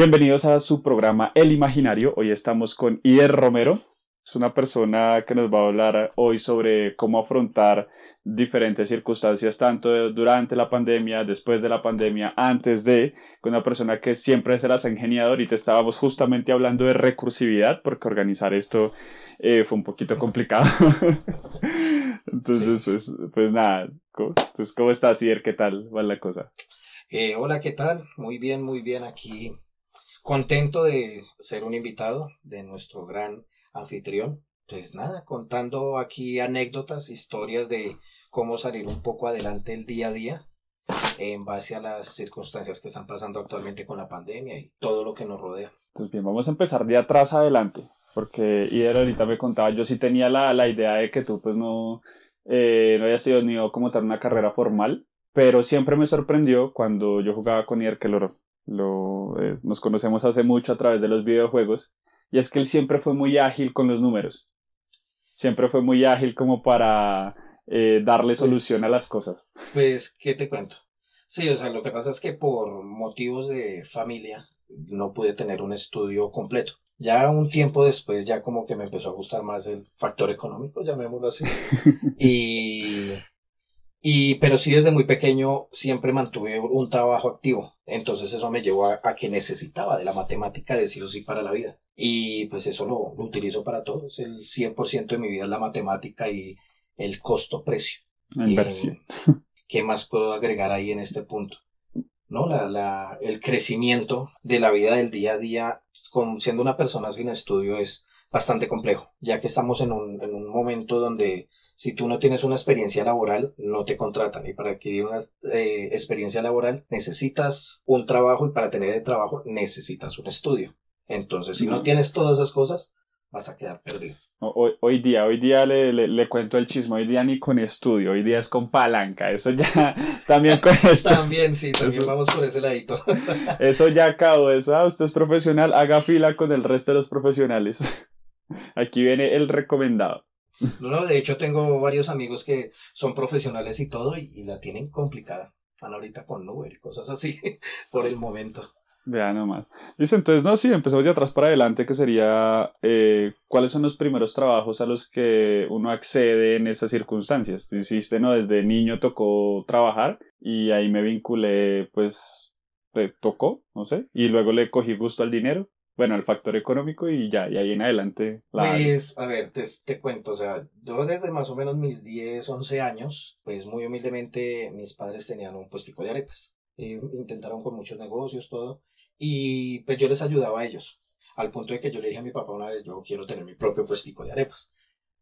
Bienvenidos a su programa El Imaginario. Hoy estamos con Ier Romero. Es una persona que nos va a hablar hoy sobre cómo afrontar diferentes circunstancias, tanto durante la pandemia, después de la pandemia, antes de, con una persona que siempre se las ha ingeniado. Ahorita estábamos justamente hablando de recursividad, porque organizar esto eh, fue un poquito complicado. Entonces, pues, pues nada, ¿cómo, pues, ¿cómo estás, Ier? ¿Qué tal va la cosa? Eh, hola, ¿qué tal? Muy bien, muy bien aquí contento de ser un invitado de nuestro gran anfitrión. Pues nada, contando aquí anécdotas, historias de cómo salir un poco adelante el día a día en base a las circunstancias que están pasando actualmente con la pandemia y todo lo que nos rodea. Pues bien, vamos a empezar de atrás adelante, porque Ider ahorita me contaba, yo sí tenía la, la idea de que tú pues no, eh, no habías sido ni como tal una carrera formal, pero siempre me sorprendió cuando yo jugaba con Ider que lo, lo, eh, nos conocemos hace mucho a través de los videojuegos, y es que él siempre fue muy ágil con los números. Siempre fue muy ágil como para eh, darle pues solución a las cosas. Pues, ¿qué te cuento? Sí, o sea, lo que pasa es que por motivos de familia no pude tener un estudio completo. Ya un tiempo después, ya como que me empezó a gustar más el factor económico, llamémoslo así. y y, pero sí desde muy pequeño siempre mantuve un trabajo activo. Entonces eso me llevó a, que necesitaba de la matemática de sí o sí para la vida. Y pues eso lo, lo utilizo para todos. El 100% de mi vida es la matemática y el costo-precio. Inversión. ¿Qué más puedo agregar ahí en este punto? ¿no? La, la, el crecimiento de la vida del día a día, con, siendo una persona sin estudio, es bastante complejo, ya que estamos en un, en un momento donde si tú no tienes una experiencia laboral, no te contratan. Y para adquirir una eh, experiencia laboral necesitas un trabajo y para tener el trabajo necesitas un estudio. Entonces, si no, tienes todas esas cosas, vas a quedar perdido. Hoy, hoy día, hoy día le, le, cuento el chisme, hoy día ni con estudio, hoy día es con palanca, eso ya también con esto. también, sí, también vamos por ese ladito. eso ya acabó, eso, ah, usted es profesional, haga fila con el resto de los profesionales. Aquí viene el recomendado. No, de hecho tengo varios amigos que son profesionales y todo y, la tienen complicada. Están ahorita con Uber y cosas así por el momento. Vea nomás. Dice, entonces, no, sí, empezamos de atrás para adelante, que sería, eh, ¿cuáles son los primeros trabajos a los que uno accede en esas circunstancias? Hiciste, ¿no? Desde niño tocó trabajar y ahí me vinculé, pues, tocó, no sé, y luego le cogí gusto al dinero bueno, el factor económico y ya, y ahí en adelante. Pues, a ver, te, te, cuento, o sea, yo desde más o menos mis 10, 11 años, pues muy humildemente mis padres tenían un puestico de arepas. Eh, intentaron con muchos negocios, todo, y pues yo les ayudaba a ellos, al punto de que yo le dije a mi papá una vez, yo quiero tener mi propio puestico de arepas.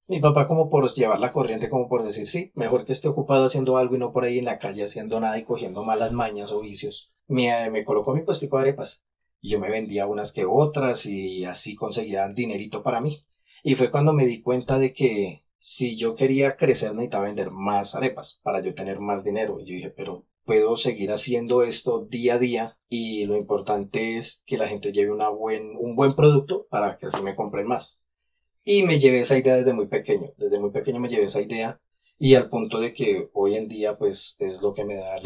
Mi papá como por llevar la corriente, como por decir, sí, mejor que esté ocupado haciendo algo y no por ahí en la calle haciendo nada y cogiendo malas mañas o vicios. Me, me colocó mi puestico de arepas y yo me vendía unas que otras y así conseguía dinerito para mí. Y fue cuando me di cuenta de que si yo quería crecer necesitaba vender más arepas para yo tener más dinero. Y yo dije, pero puedo seguir haciendo esto día a día y lo importante es que la gente lleve una buen, un buen producto para que así me compren más. Y me llevé esa idea desde muy pequeño, desde muy pequeño me llevé esa idea y al punto de que hoy en día pues es lo que me da,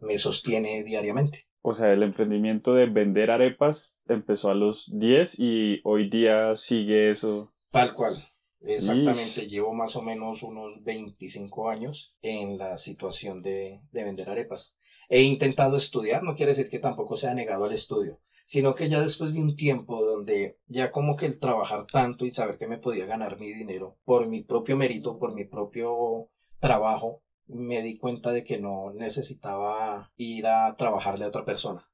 me sostiene diariamente o sea, el emprendimiento de vender arepas empezó a los 10 y hoy día sigue eso. Tal cual. Exactamente, llevo más o menos unos 25 años en la situación de, de, vender arepas. He intentado estudiar, no quiere decir que tampoco se ha negado al estudio, sino que ya después de un tiempo donde ya como que el trabajar tanto y saber que me podía ganar mi dinero por mi propio mérito, por mi propio trabajo, me di cuenta de que no necesitaba ir a trabajarle a otra persona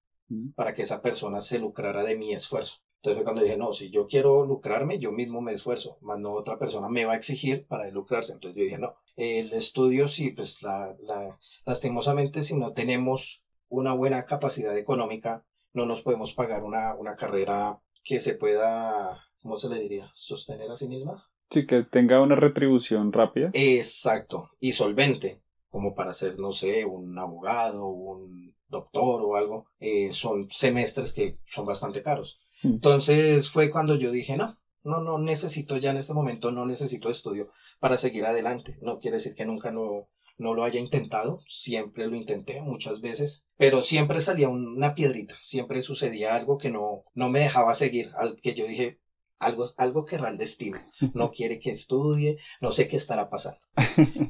para que esa persona se lucrara de mi esfuerzo. Entonces fue cuando dije, no, si yo quiero lucrarme, yo mismo me esfuerzo, más no otra persona me va a exigir para lucrarse. Entonces yo dije, no, el estudio sí, pues la, la, lastimosamente si no tenemos una buena capacidad económica, no nos podemos pagar una, una carrera que se pueda, ¿cómo se le diría?, sostener a sí misma. Sí, que tenga una retribución rápida. Exacto, y solvente como para ser, no sé, un abogado, un doctor o algo, eh, son semestres que son bastante caros. Hmm. Entonces fue cuando yo dije, no, no, no necesito ya en este momento, no necesito estudio para seguir adelante. No quiere decir que nunca lo, no lo haya intentado, siempre lo intenté muchas veces, pero siempre salía una piedrita, siempre sucedía algo que no, no me dejaba seguir, al que yo dije, algo, algo querrá el destino, no quiere que estudie, no sé qué estará pasando.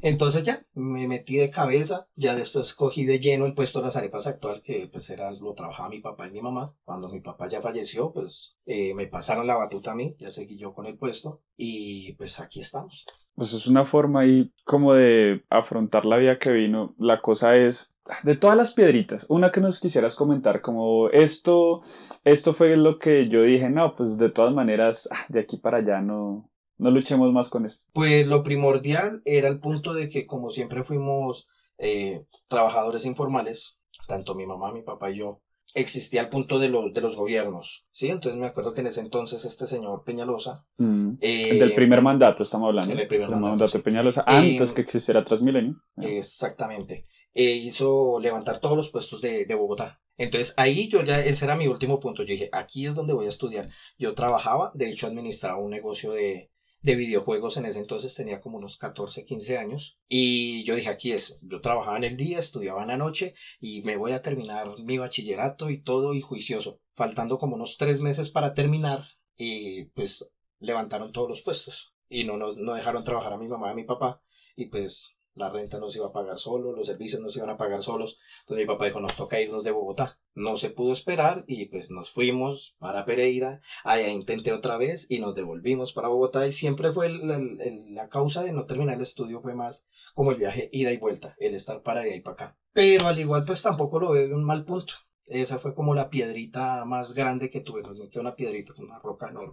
Entonces ya, me metí de cabeza, ya después cogí de lleno el puesto de las arepas actual, que pues era, lo trabajaba mi papá y mi mamá. Cuando mi papá ya falleció, pues eh, me pasaron la batuta a mí, ya seguí yo con el puesto, y pues aquí estamos. Pues es una forma ahí como de afrontar la vida que vino. La cosa es, de todas las piedritas, una que nos quisieras comentar, como esto, esto fue lo que yo dije, no, pues de todas maneras, ah, de aquí para allá no, no luchemos más con esto. Pues lo primordial era el punto de que como siempre fuimos eh, trabajadores informales, tanto mi mamá, mi papá y yo, existía el punto de los, de los gobiernos, ¿sí? Entonces me acuerdo que en ese entonces este señor Peñalosa... Mm, el del primer mandato estamos hablando. El primer mandato, de Peñalosa, antes que existiera Transmilenio. Exactamente. E hizo levantar todos los puestos de, de, Bogotá. Entonces ahí yo ya, ese era mi último punto. Yo dije, aquí es donde voy a estudiar. Yo trabajaba, de hecho administraba un negocio de, de videojuegos en ese entonces, tenía como unos 14, 15 años. Y yo dije, aquí es, yo trabajaba en el día, estudiaba en la noche y me voy a terminar mi bachillerato y todo y juicioso. Faltando como unos tres meses para terminar y pues levantaron todos los puestos. Y no, no, no dejaron trabajar a mi mamá y a mi papá. Y pues la renta no se iba a pagar solo, los servicios no se iban a pagar solos. Entonces mi papá dijo, nos toca irnos de Bogotá. No se pudo esperar y pues nos fuimos para Pereira, allá intenté otra vez y nos devolvimos para Bogotá y siempre fue la causa de no terminar el estudio fue más como el viaje ida y vuelta, el estar para allá y para acá. Pero al igual pues tampoco lo veo un mal punto. Esa fue como la piedrita más grande que tuve. No que una piedrita, una roca enorme.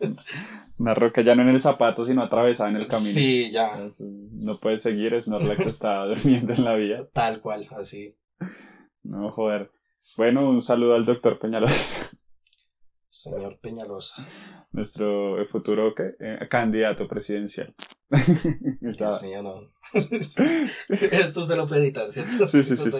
una roca ya no en el zapato, sino atravesada en el camino. Sí, ya. No puede seguir, Snorlax está durmiendo en la vía. Tal cual, así. No, joder. Bueno, un saludo al doctor Peñalosa. Señor Peñalosa. Nuestro futuro eh, candidato presidencial. Dios mío, no. Esto usted lo puede editar, ¿cierto? Sí, sí, sí.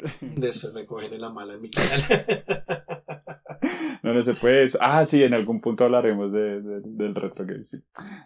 Después me cogen en la mala en mi canal. no, no se puede. Ah, sí, en algún punto hablaremos de, del retro game, sí.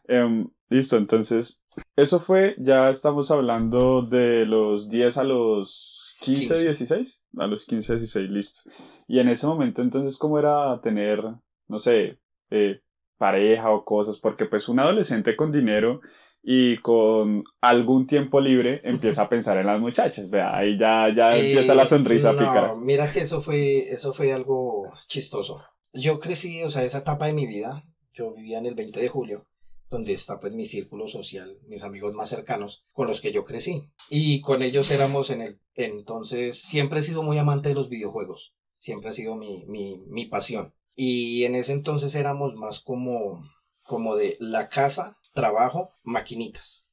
Em, listo, entonces, eso fue, ya estamos hablando de los 10 a los 15, 16. A los 15, 16, listo. Y en ese momento, entonces, ¿cómo era tener, no sé, eh, pareja o cosas? Porque pues un adolescente con dinero y con algún tiempo libre empieza a pensar en las muchachas. Vea, ahí ya, ya empieza la sonrisa no, a picar. Mira que eso fue, eso fue algo chistoso. Yo crecí, o sea, esa etapa de mi vida, yo vivía en el 20 de julio, donde está pues mi círculo social, mis amigos más cercanos, con los que yo crecí. Y con ellos éramos en el, entonces, siempre he sido muy amante de los videojuegos, siempre ha sido mi, mi, mi pasión. Y en ese entonces éramos más como, como de la casa trabajo, maquinitas.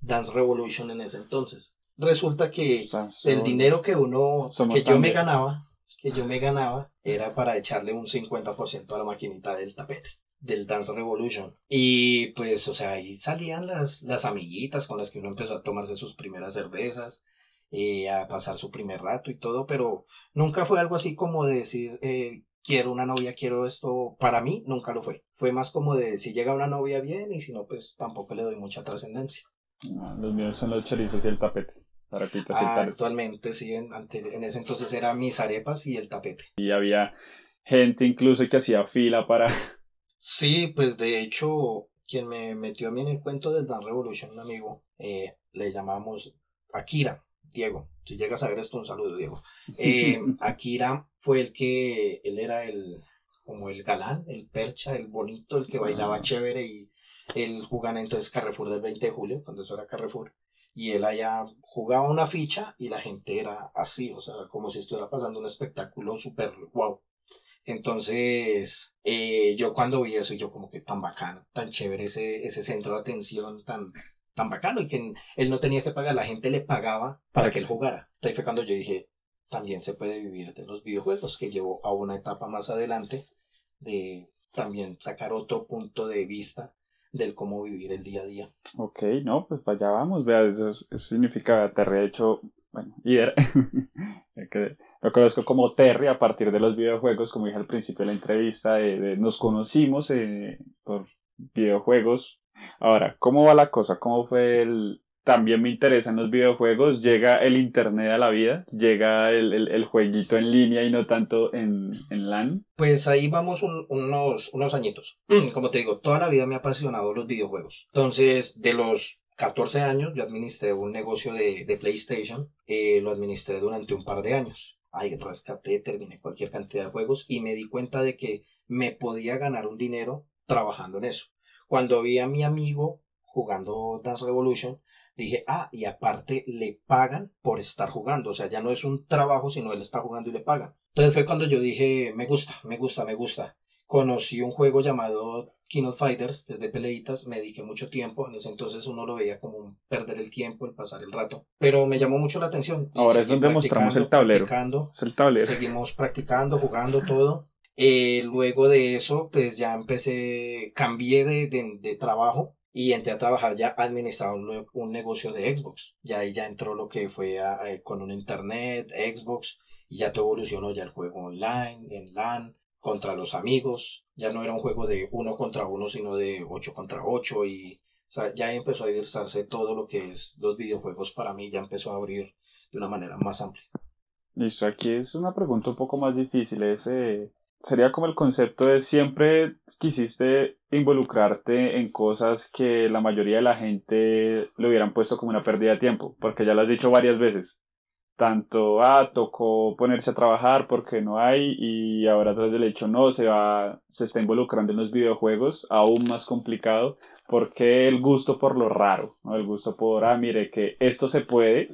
Dance Revolution en ese entonces. Resulta que el dinero que uno, que yo me ganaba, que yo me ganaba, era para echarle un 50% a la maquinita del tapete del Dance Revolution. Y pues, o sea, ahí salían las, las amiguitas con las que uno empezó a tomarse sus primeras cervezas, eh, a pasar su primer rato y todo, pero nunca fue algo así como de decir, eh, quiero una novia, quiero esto, para mí nunca lo fue. Fue más como de si llega una novia bien y si no, pues tampoco le doy mucha trascendencia. los míos son los chorizos y el tapete. Para ah, actualmente sí, en, en ese entonces era mis arepas y el tapete. Y había gente incluso que hacía fila para... Sí, pues de hecho, quien me metió a mí en el cuento del Dan Revolution, un amigo, eh, le llamamos Akira. Diego, si llegas a ver esto, un saludo, Diego. Eh, Akira fue el que, él era el, como el galán, el percha, el bonito, el que bailaba chévere y él jugaba entonces Carrefour del 20 de julio, cuando eso era Carrefour. Y él allá jugaba una ficha y la gente era así, o sea, como si estuviera pasando un espectáculo súper wow. Entonces, eh, yo cuando vi eso, yo como que tan bacano, tan chévere ese, ese centro de atención, tan, tan bacano y que él no tenía que pagar, la gente le pagaba para que él jugara. Ahí fue cuando yo dije, también se puede vivir de los videojuegos, que llevó a una etapa más adelante de también sacar otro punto de vista del cómo vivir el día a día. Ok, no, pues allá vamos, vea, eso, significa, te he hecho bueno, que lo conozco como Terry a partir de los videojuegos, como dije al principio de la entrevista, nos conocimos eh, por videojuegos. Ahora, ¿cómo va la cosa? ¿Cómo fue el, también me interesan los videojuegos, llega el internet a la vida, llega el, el, jueguito en línea y no tanto en, en LAN. Pues ahí vamos unos, unos añitos. Como te digo, toda la vida me ha apasionado los videojuegos. Entonces, de los 14 años yo administré un negocio de, de PlayStation, eh, lo administré durante un par de años. Ahí rescaté, terminé cualquier cantidad de juegos y me di cuenta de que me podía ganar un dinero trabajando en eso. Cuando vi a mi amigo jugando Dance Revolution, dije, ah, y aparte le pagan por estar jugando, o sea, ya no es un trabajo, sino él está jugando y le pagan. Entonces fue cuando yo dije, me gusta, me gusta, me gusta. Conocí un juego llamado King of Fighters, desde peleitas, me dediqué mucho tiempo, en ese entonces uno lo veía como perder el tiempo, el pasar el rato, pero me llamó mucho la atención. Ahora es donde mostramos el tablero. Es el tablero. Seguimos practicando, jugando todo. Eh, luego de eso, pues ya empecé, cambié de, de, trabajo y entré a trabajar ya administrando un, negocio de Xbox. Ya ahí ya entró lo que fue eh, con un internet, Xbox, y ya todo evolucionó ya el juego online, en LAN, contra los amigos. Ya no era un juego de uno contra uno, sino de ocho contra ocho y o sea, ya empezó a diversarse todo lo que es los videojuegos para mí, ya empezó a abrir de una manera más amplia. Listo, aquí es una pregunta un poco más difícil. ese sería como el concepto de siempre quisiste involucrarte en cosas que la mayoría de la gente lo hubieran puesto como una pérdida de tiempo, porque ya lo has dicho varias veces. Tanto, ah, tocó ponerse a trabajar porque no hay y ahora tras del hecho no, se va, se está involucrando en los videojuegos, aún más complicado, porque el gusto por lo raro, ¿no? el gusto por, ah, mire que esto se puede,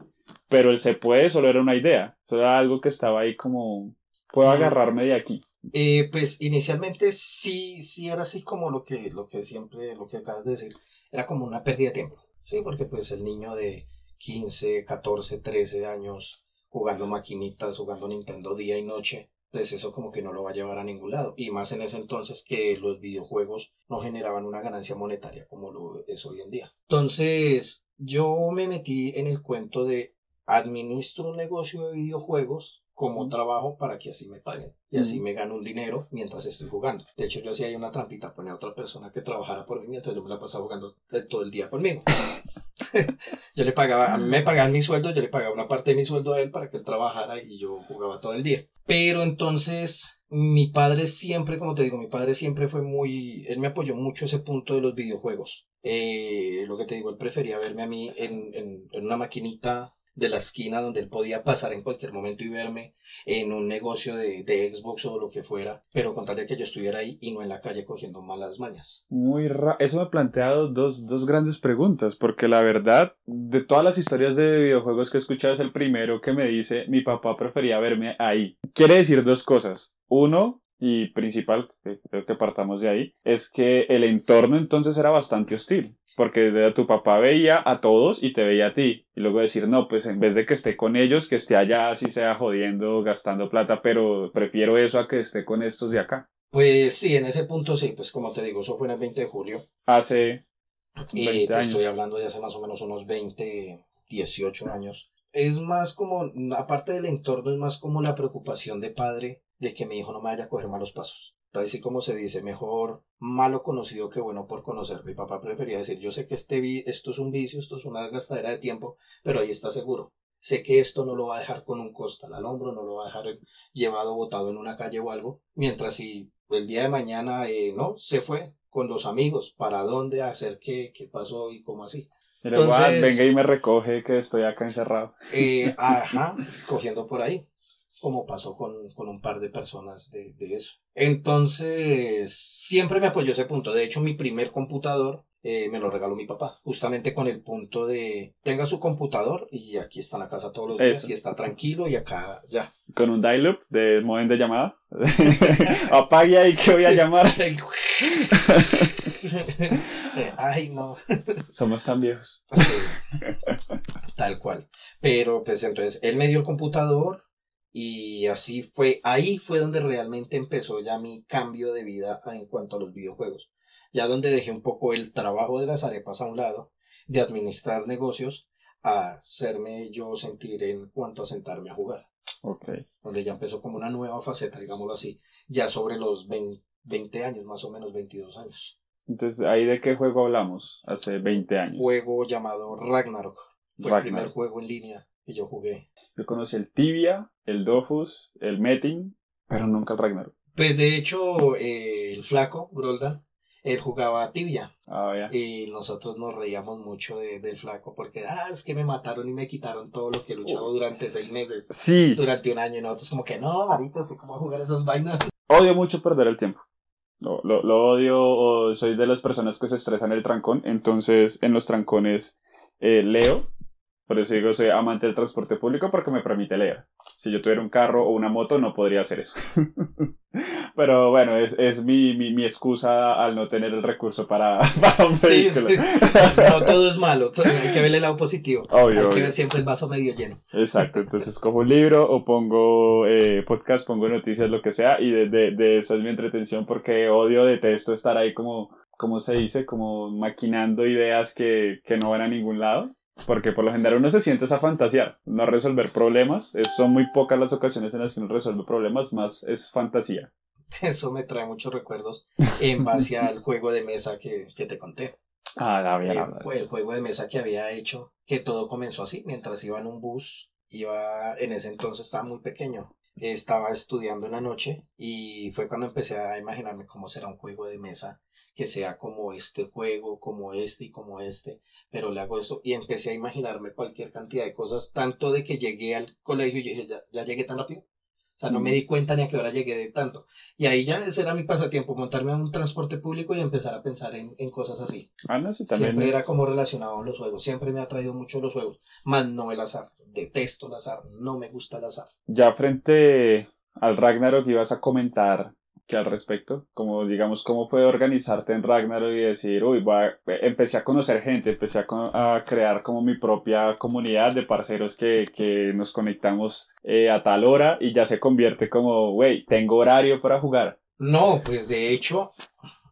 pero el se puede solo era una idea, solo era algo que estaba ahí como, puedo agarrarme de aquí. Eh, pues inicialmente sí, sí era así como lo que, lo que siempre, lo que acabas de decir, era como una pérdida de tiempo, sí, porque pues el niño de 15, 14, 13 años jugando maquinitas, jugando Nintendo día y noche, pues eso como que no lo va a llevar a ningún lado. Y más en ese entonces que los videojuegos no generaban una ganancia monetaria como lo es hoy en día. Entonces yo me metí en el cuento de administro un negocio de videojuegos como trabajo para que así me paguen y así me gano un dinero mientras estoy jugando. De hecho, yo hacía ahí una trampita, ponía a otra persona que trabajara por mí mientras yo me la pasaba jugando todo el día conmigo. yo le pagaba, a mí me pagaban mi sueldo, yo le pagaba una parte de mi sueldo a él para que él trabajara y yo jugaba todo el día. Pero entonces, mi padre siempre, como te digo, mi padre siempre fue muy, él me apoyó mucho ese punto de los videojuegos. Eh, lo que te digo, él prefería verme a mí en, en, en una maquinita de la esquina donde él podía pasar en cualquier momento y verme en un negocio de, de Xbox o lo que fuera, pero con tal de que yo estuviera ahí y no en la calle cogiendo malas mañas. Muy raro. Eso me ha planteado dos, dos grandes preguntas, porque la verdad, de todas las historias de videojuegos que he escuchado, es el primero que me dice mi papá prefería verme ahí. Quiere decir dos cosas. Uno, y principal, creo que partamos de ahí, es que el entorno entonces era bastante hostil porque tu papá veía a todos y te veía a ti. Y luego decir, no, pues en vez de que esté con ellos, que esté allá, así sea jodiendo, gastando plata, pero prefiero eso a que esté con estos de acá. Pues sí, en ese punto sí, pues como te digo, eso fue en el 20 de julio. Hace 20 y te estoy hablando de hace más o menos unos 20, 18 años. Es más como, aparte del entorno, es más como la preocupación de padre de que mi hijo no me vaya a coger malos pasos así como se dice, mejor malo conocido que bueno por conocer. Mi papá prefería decir, yo sé que este esto es un vicio, esto es una gastadera de tiempo, pero ahí está seguro. Sé que esto no lo va a dejar con un costal al hombro, no lo va a dejar llevado botado en una calle o algo, mientras si el día de mañana eh, no, se fue con los amigos, para dónde, hacer qué, qué pasó y cómo así. Entonces, venga y me recoge que estoy acá encerrado. Eh, ajá, cogiendo por ahí como pasó con, un par de personas de, eso. Entonces, siempre me apoyó ese punto. De hecho, mi primer computador eh, me lo regaló mi papá, justamente con el punto de tenga su computador y aquí está en la casa todos los días y está tranquilo y acá ya. Con un dial-up de modem de llamada. Apague ahí que voy a llamar. Ay, no. Somos tan viejos. tal cual. Pero pues entonces, él me dio el computador, y así fue, ahí fue donde realmente empezó ya mi cambio de vida en cuanto a los videojuegos. Ya donde dejé un poco el trabajo de las arepas a un lado, de administrar negocios, a hacerme yo sentir en cuanto a sentarme a jugar. Ok. Donde ya empezó como una nueva faceta, digámoslo así, ya sobre los 20, años, más o menos 22 años. Entonces, ¿ahí de qué juego hablamos? Hace 20 años. Juego llamado Ragnarok. Fue el primer juego en línea que yo jugué. Yo conocí el Tibia, el Dofus, el Metin, pero nunca el Ragnarok. Pues de hecho, eh, el flaco, Groldan, él jugaba tibia. Ah, y nosotros nos reíamos mucho de, del flaco porque, ah, es que me mataron y me quitaron todo lo que he luchado durante seis meses. Sí. Durante un año y nosotros como que, no, marito, ¿cómo jugar esas vainas? Odio mucho perder el tiempo. Lo, lo, lo odio, soy de las personas que se estresan el trancón, entonces en los trancones eh, leo por eso digo, soy amante del transporte público porque me permite leer. Si yo tuviera un carro o una moto, no podría hacer eso. Pero bueno, es, es mi, mi, mi, excusa al no tener el recurso para, para un vehículo. no todo es malo, hay que ver el lado positivo. hay que ver siempre el vaso medio lleno. Exacto, entonces cojo un libro o pongo eh, podcast, pongo noticias, lo que sea, y de, de, de esa es mi entretención porque odio, detesto estar ahí como, como se dice, como maquinando ideas que, que no van a ningún lado. Porque por lo general uno se siente esa fantasía, no resolver problemas. son muy pocas las ocasiones en las que uno resuelve problemas, más es fantasía. Eso me trae muchos recuerdos en base al juego de mesa que, que te conté. Ah, bien, el, el juego de mesa que había hecho, que todo comenzó así, mientras iba en un bus, iba, en ese entonces estaba muy pequeño, estaba estudiando en la noche y fue cuando empecé a imaginarme cómo será un juego de mesa que sea como este juego, como este y como este, pero le hago esto y empecé a imaginarme cualquier cantidad de cosas, tanto de que llegué al colegio y dije, ya, llegué tan rápido. O sea, no me di cuenta ni a qué hora llegué de tanto. Y ahí ya ese era mi pasatiempo, montarme a un transporte público y empezar a pensar en, cosas así. Ah, no, sí, también Siempre era como relacionado a los juegos. Siempre me ha traído mucho los juegos. Más no el azar. Detesto el azar. No me gusta el azar. Ya frente al Ragnarok ibas a comentar al respecto, como digamos, cómo puede organizarte en Ragnarok y decir, uy, empecé a conocer gente, empecé a, crear como mi propia comunidad de parceros que, que nos conectamos eh, a tal hora y ya se convierte como, güey, tengo horario para jugar. No, pues de hecho,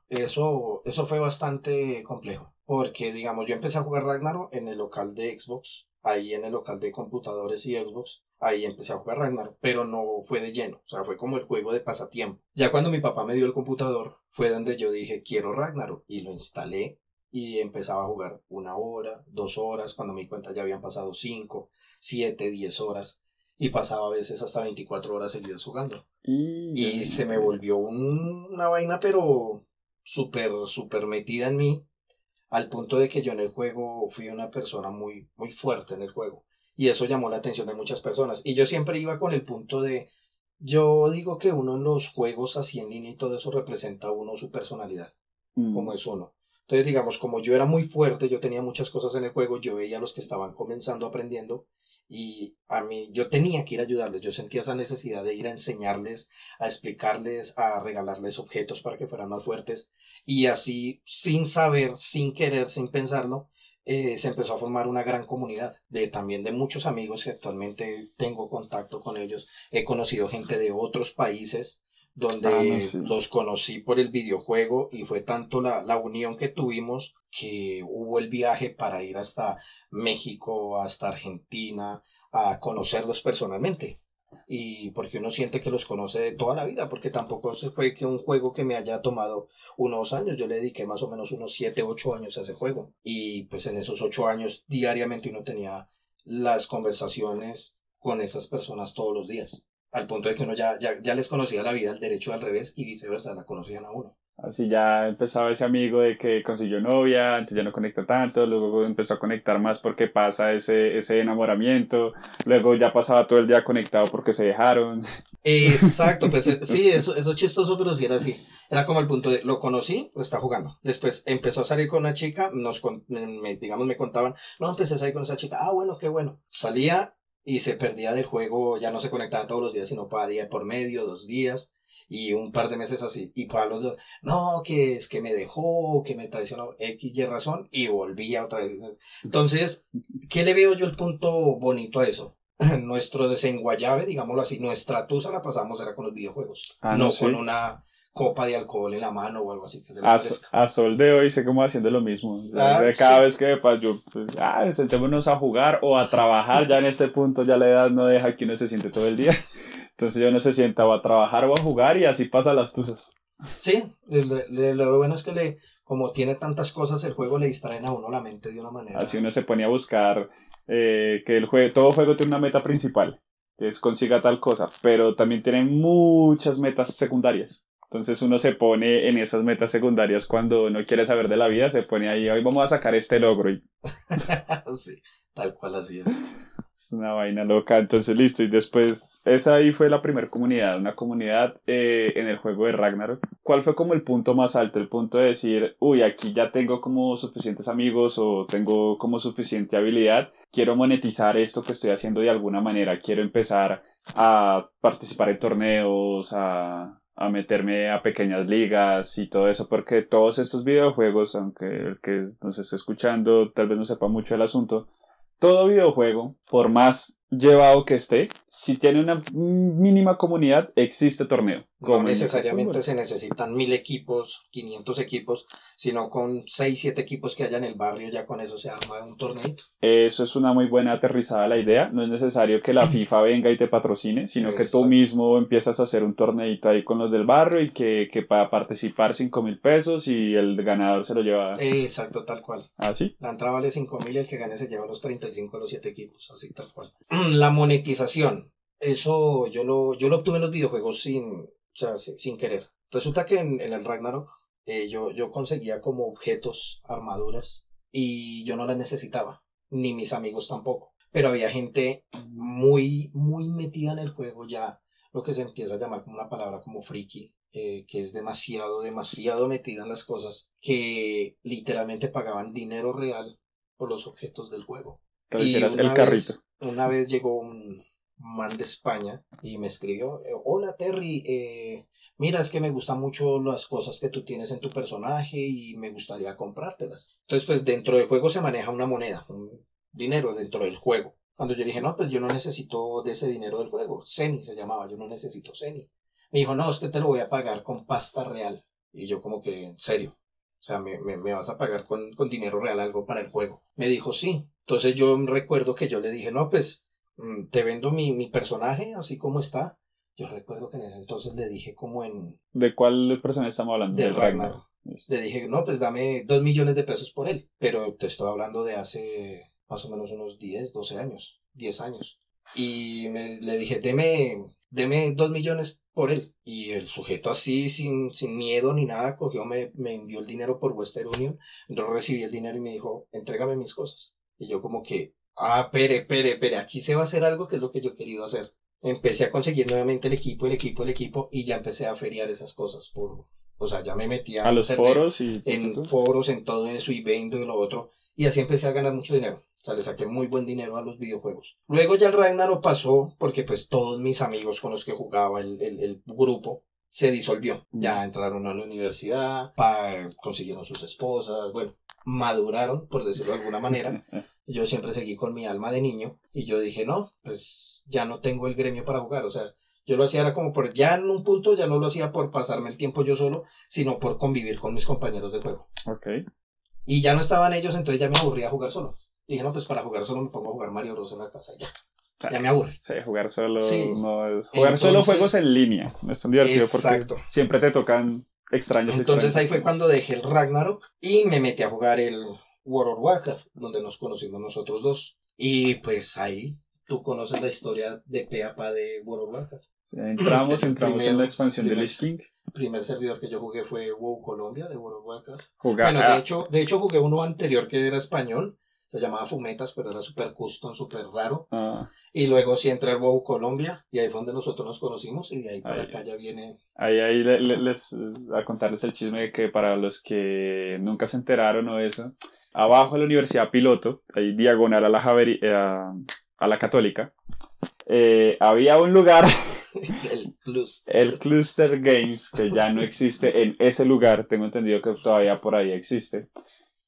eso, eso fue bastante complejo, porque digamos, yo empecé a jugar Ragnarok en el local de Xbox, ahí en el local de computadores y Xbox, ahí empecé a jugar Ragnarok, pero no fue de lleno, o sea, fue como el juego de pasatiempo. Ya cuando mi papá me dio el computador, fue donde yo dije, quiero Ragnarok, y lo instalé y empezaba a jugar una hora, dos horas, cuando me di cuenta ya habían pasado cinco, siete, diez horas, y pasaba a veces hasta 24 horas seguidas jugando. Y, se me volvió una vaina, pero súper, súper metida en mí, al punto de que yo en el juego fui una persona muy, muy fuerte en el juego y eso llamó la atención de muchas personas. Y yo siempre iba con el punto de, yo digo que uno en los juegos así en línea y todo eso representa a uno su personalidad, mm. como es uno. Entonces, digamos, como yo era muy fuerte, yo tenía muchas cosas en el juego, yo veía a los que estaban comenzando aprendiendo y a mí yo tenía que ir a ayudarles, yo sentía esa necesidad de ir a enseñarles, a explicarles, a regalarles objetos para que fueran más fuertes y así sin saber, sin querer, sin pensarlo, eh, se empezó a formar una gran comunidad de también de muchos amigos que actualmente tengo contacto con ellos. He conocido gente de otros países donde ah, los conocí por el videojuego y fue tanto la, la unión que tuvimos que hubo el viaje para ir hasta México, hasta Argentina, a conocerlos personalmente y porque uno siente que los conoce de toda la vida, porque tampoco fue que un juego que me haya tomado unos años, yo le dediqué más o menos unos 7, 8 años a ese juego y pues en esos 8 años diariamente uno tenía las conversaciones con esas personas todos los días, al punto de que uno ya, ya, ya les conocía la vida al derecho al revés y viceversa, la conocían a uno. Así ya empezaba ese amigo de que consiguió novia, entonces ya no conecta tanto, luego empezó a conectar más porque pasa ese, ese enamoramiento, luego ya pasaba todo el día conectado porque se dejaron. Exacto, pues eh, sí, eso, eso es chistoso, pero sí era así. Era como el punto de, lo conocí, está jugando. Después empezó a salir con una chica, nos, me, digamos, me contaban, no, empecé a salir con esa chica, ah, bueno, qué bueno. Salía y se perdía del juego, ya no se conectaba todos los días, sino para día por medio, dos días y un par de meses así. Y para los dos, no, que es que me dejó, que me traicionó X y razón, y volvía otra vez. Entonces, ¿qué le veo yo el punto bonito a eso? Nuestro desenguayabe, digámoslo así, nuestra tusa la pasamos era con los videojuegos, ah, no, con una copa de alcohol en la mano o algo así que se A, a sol de hoy sé cómo haciendo lo mismo. Ah, cada sí. vez que pasa, yo, pues, ah, sentémonos a jugar o a trabajar. Ya en este punto ya la edad no deja que uno se siente todo el día. Entonces yo no se sienta o a trabajar o a jugar y así pasan las tusas. Sí, le- le- lo bueno es que le, como tiene tantas cosas, el juego le distraen a uno la mente de una manera. Así uno se pone a buscar eh, que el juego, todo juego tiene una meta principal, que es consiga tal cosa, pero también tiene muchas metas secundarias. Entonces uno se pone en esas metas secundarias cuando no quiere saber de la vida, se pone ahí, hoy vamos a sacar este logro y sí, tal cual así es. Es una vaina loca. Entonces listo, y después esa ahí fue la primera comunidad, una comunidad eh, en el juego de Ragnarok. ¿Cuál fue como el punto más alto? El punto de decir, uy, aquí ya tengo como suficientes amigos o tengo como suficiente habilidad, quiero monetizar esto que estoy haciendo de alguna manera, quiero empezar a participar en torneos, a, a meterme a pequeñas ligas y todo eso, porque todos estos videojuegos, aunque el que nos esté escuchando tal vez no sepa mucho del asunto, todo videojuego, por más llevado que esté, si tiene una mínima comunidad, existe torneo. No necesariamente se necesitan mil equipos, 500 equipos, sino con 6, 7 equipos que haya en el barrio, ya con eso se arma un torneito. Eso es una muy buena aterrizada la idea. No es necesario que la FIFA venga y te patrocine, sino que tú mismo empiezas a hacer un torneito ahí con los del barrio y que, que para participar 5 mil pesos y el ganador se lo lleva Exacto, tal cual. así. La entrada vale 5 mil y el que gane se lleva los 35 a los 7 equipos, así tal cual. La monetización, eso yo lo, yo lo obtuve en los videojuegos sin, sea, sin, querer. Resulta que en, en el Ragnarok eh, yo, yo conseguía como objetos, armaduras, y yo no las necesitaba, ni mis amigos tampoco. Pero había gente muy, muy metida en el juego ya, lo que se empieza a llamar como una palabra como friki, eh, que es demasiado, demasiado metida en las cosas, que literalmente pagaban dinero real por los objetos del juego. Entonces Y una el carrito. una vez llegó un man de España y me escribió, eh, hola Terry, eh, mira, es que me gustan mucho las cosas que tú tienes en tu personaje y me gustaría comprártelas. Entonces, pues dentro del juego se maneja una moneda, un dinero dentro del juego. Cuando yo dije, no, pues yo no necesito de ese dinero del juego, Ceni se llamaba, yo no necesito Ceni. Me dijo, no, es que te lo voy a pagar con pasta real. Y yo como que, en serio, o sea, me, me, me vas a pagar con, con dinero real algo para el juego. Me dijo, sí. Entonces yo recuerdo que yo le dije, no, pues te vendo mi, mi personaje así como está. Yo recuerdo que en ese entonces le dije como en... ¿De cuál persona estamos hablando? Del Del. Listo. Le dije, no, pues dame dos millones de pesos por él. Pero te estoy hablando de hace más o menos unos 10, 12 años, 10 años. Y me, le dije, deme, deme dos millones por él. Y el sujeto así, sin, sin miedo ni nada, cogió, me, me envió el dinero por Western Union. Yo recibí el dinero y me dijo, entrégame mis cosas. Y yo como que, ah, pere, pere, pere, aquí se va a hacer algo que es lo que yo he querido hacer. Empecé a conseguir nuevamente el equipo, el equipo, el equipo, y ya empecé a feriar esas cosas por, o sea, ya me metí A los foros y... en foros, en todo eso, y vendo y lo otro. Y así empecé a ganar mucho dinero. O sea, le saqué muy buen dinero a los videojuegos. Luego ya el Ragnarok pasó porque pues todos mis amigos con los que jugaba el, el, el grupo se disolvió. Ya entraron a la universidad, pa- consiguieron sus esposas, bueno, maduraron, por decirlo de alguna manera. Yo siempre seguí con mi alma de niño y yo dije, no, pues ya no tengo el gremio para jugar. O sea, yo lo hacía era como por, ya en un punto ya no lo hacía por pasarme el tiempo yo solo, sino por convivir con mis compañeros de juego. ok. Y ya no estaban ellos, entonces ya me aburría jugar solo. Y dije, no, pues para jugar solo me pongo a jugar Mario Bros en la casa ya. Ya me aburre. Sí, jugar solo Sí. no es... Jugar solo juegos en línea. No es tan divertido Exacto. porque siempre te tocan extraños. Entonces ahí fue cuando dejé el Ragnarok y me metí a jugar el World of Warcraft, donde nos conocimos nosotros dos. Y pues ahí tú conoces la historia de pe a pa de World of Warcraft. Sí, Entramos, entramos en la expansión de primero. Lich King. El primer servidor que yo jugué fue WoW Colombia de World of Warcraft. Jugar, Bueno, de hecho, de hecho jugué uno anterior que era español, se llamaba Fumetas, pero era súper custom, súper raro. ah, Y luego sí entré al WoW Colombia y ahí fue donde nosotros nos conocimos y de ahí para Ahí. acá ya viene... Ahí, ahí le- le- les, a contarles el chisme de que para los que nunca se enteraron o eso, abajo de la Universidad Piloto, ahí diagonal a la, Javeri- eh, a, la Católica, eh, había un lugar, el plus. el Cluster Games, que ya no existe en ese lugar, tengo entendido que todavía por ahí existe,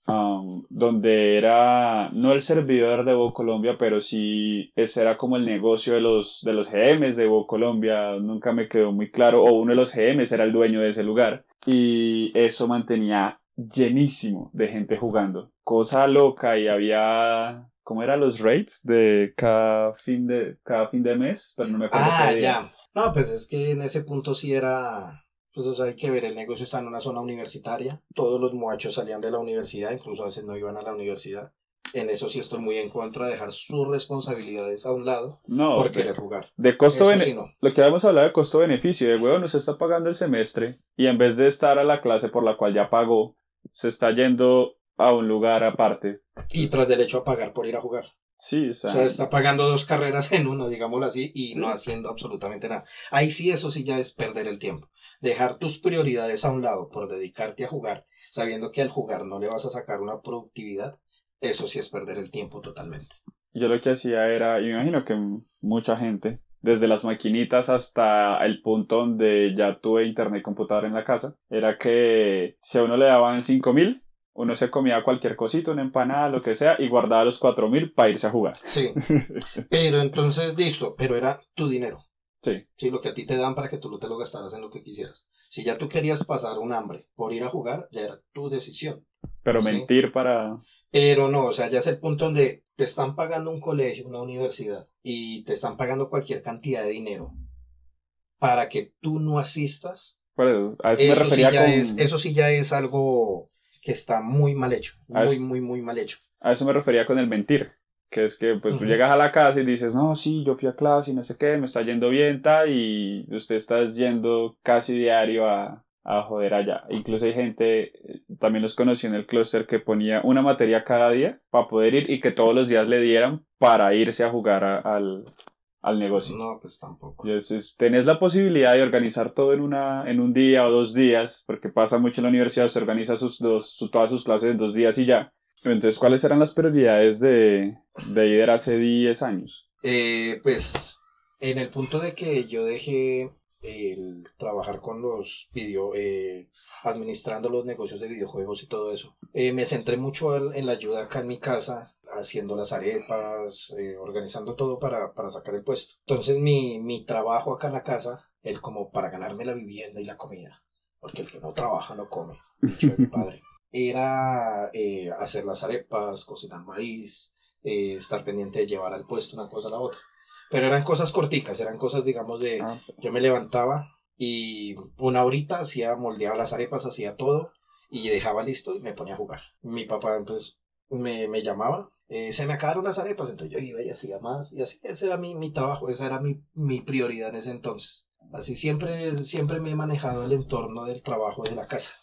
um, donde era no el servidor de Evo Colombia, pero sí ese era como el negocio de los, de los GMs de Evo Colombia, nunca me quedó muy claro, o uno de los GMs era el dueño de ese lugar, y eso mantenía llenísimo de gente jugando, cosa loca, y había ¿Cómo eran los rates de cada fin de, cada fin de mes? Pero no me acuerdo. Ah, ya. No, pues es que en ese punto sí era. Pues o sea, hay que ver, el negocio está en una zona universitaria. Todos los muchachos salían de la universidad, incluso a veces no iban a la universidad. En eso sí estoy muy en contra de dejar sus responsabilidades a un lado no, por querer jugar. De costo beneficio. Lo que habíamos hablado de costo-beneficio, de huevo, se está pagando el semestre y en vez de estar a la clase por la cual ya pagó, se está yendo a un lugar aparte. Y tras derecho a pagar por ir a jugar. Sí, o sea, o sea, está pagando dos carreras en uno, digámoslo así, y no haciendo absolutamente nada. Ahí sí, eso sí ya es perder el tiempo. Dejar tus prioridades a un lado por dedicarte a jugar, sabiendo que al jugar no le vas a sacar una productividad, eso sí es perder el tiempo totalmente. Yo lo que hacía era, yo me imagino que mucha gente, desde las maquinitas hasta el punto donde ya tuve internet y computador en la casa, era que si a uno le daban cinco mil, uno se comía cualquier cosito, una empanada, lo que sea, y guardaba los cuatro mil para irse a jugar. Sí. Pero entonces, listo, pero era tu dinero. Sí. Sí, lo que a ti te dan para que tú no te lo gastaras en lo que quisieras. Si ya tú querías pasar un hambre por ir a jugar, ya era tu decisión. Pero mentir para... Pero no, o sea, ya es el punto donde te están pagando un colegio, una universidad, y te están pagando cualquier cantidad de dinero para que tú no asistas. Bueno, a eso, me refería sí ya es, eso sí ya es algo que está muy mal hecho, muy, muy, muy mal hecho. A eso me refería con el mentir, que es que pues tú llegas a la casa y dices, no, sí, yo fui a clase y no sé qué, me está yendo bien, ta, y usted está yendo casi diario a, a joder allá. Incluso hay gente, también los conocí en el clúster, que ponía una materia cada día para poder ir y que todos los días le dieran para irse a jugar al, al negocio. No, pues tampoco. tenés la posibilidad de organizar todo en, una, en un día o dos días, porque pasa mucho en la universidad, se organiza sus dos, todas sus clases en dos días y ya. Entonces, ¿cuáles eran las prioridades de, de IDER hace 10 años? Eh, pues, en el punto de que yo dejé el trabajar con los video, eh, administrando los negocios de videojuegos y todo eso, eh, me centré mucho en la ayuda acá en mi casa haciendo las arepas, eh, organizando todo para, para, sacar el puesto. Entonces mi, mi trabajo acá en la casa, el como para ganarme la vivienda y la comida, porque el que no trabaja no come, dicho mi padre, era eh, hacer las arepas, cocinar maíz, eh, estar pendiente de llevar al puesto una cosa a la otra. Pero eran cosas corticas, eran cosas, digamos, de ah, yo me levantaba y una horita hacía, moldeaba las arepas, hacía todo y dejaba listo y me ponía a jugar. Mi papá pues me, me llamaba eh, se me acabaron las arepas, entonces yo iba y hacía más, y así, ese era mi, mi trabajo, esa era mi, mi, prioridad en ese entonces. Así siempre, siempre me he manejado el entorno del trabajo de la casa.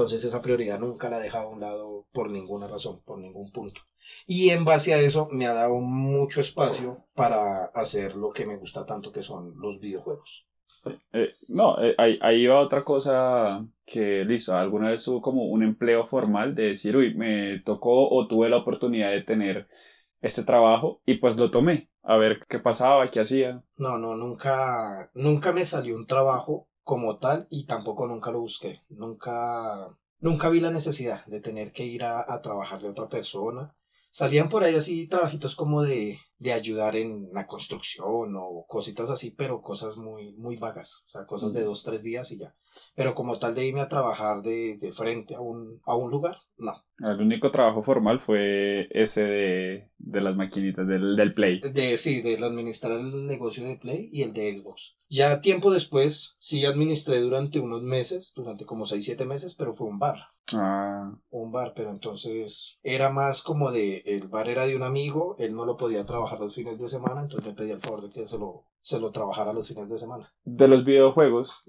Entonces esa prioridad nunca la he dejado a un lado por ninguna razón, por ningún punto. Y en base a eso me ha dado mucho espacio para hacer lo que me gusta tanto que son los videojuegos. Eh, no, eh, ahí, ahí va otra cosa que, listo, alguna vez tuvo como un empleo formal de decir, uy, me tocó o tuve la oportunidad de tener este trabajo y pues lo tomé, a ver qué pasaba, qué hacía. No, no, nunca, nunca me salió un trabajo como tal y tampoco nunca lo busqué. Nunca, nunca vi la necesidad de tener que ir a, a trabajar de otra persona salían por ahí así trabajitos como de, de ayudar en la construcción o cositas así, pero cosas muy, muy vagas, o sea, cosas de dos, tres días y ya. Pero como tal de irme a trabajar de, de frente a un, a un lugar, no. El único trabajo formal fue ese de, de las maquinitas, del, del Play. De, sí, de administrar el negocio de Play y el de Xbox. Ya tiempo después, sí administré durante unos meses, durante como seis, siete meses, pero fue un bar. Ah. Un bar, pero entonces era más como de, el bar era de un amigo, él no lo podía trabajar los fines de semana, entonces me pedía el favor de que se lo, se lo trabajara los fines de semana. De los videojuegos,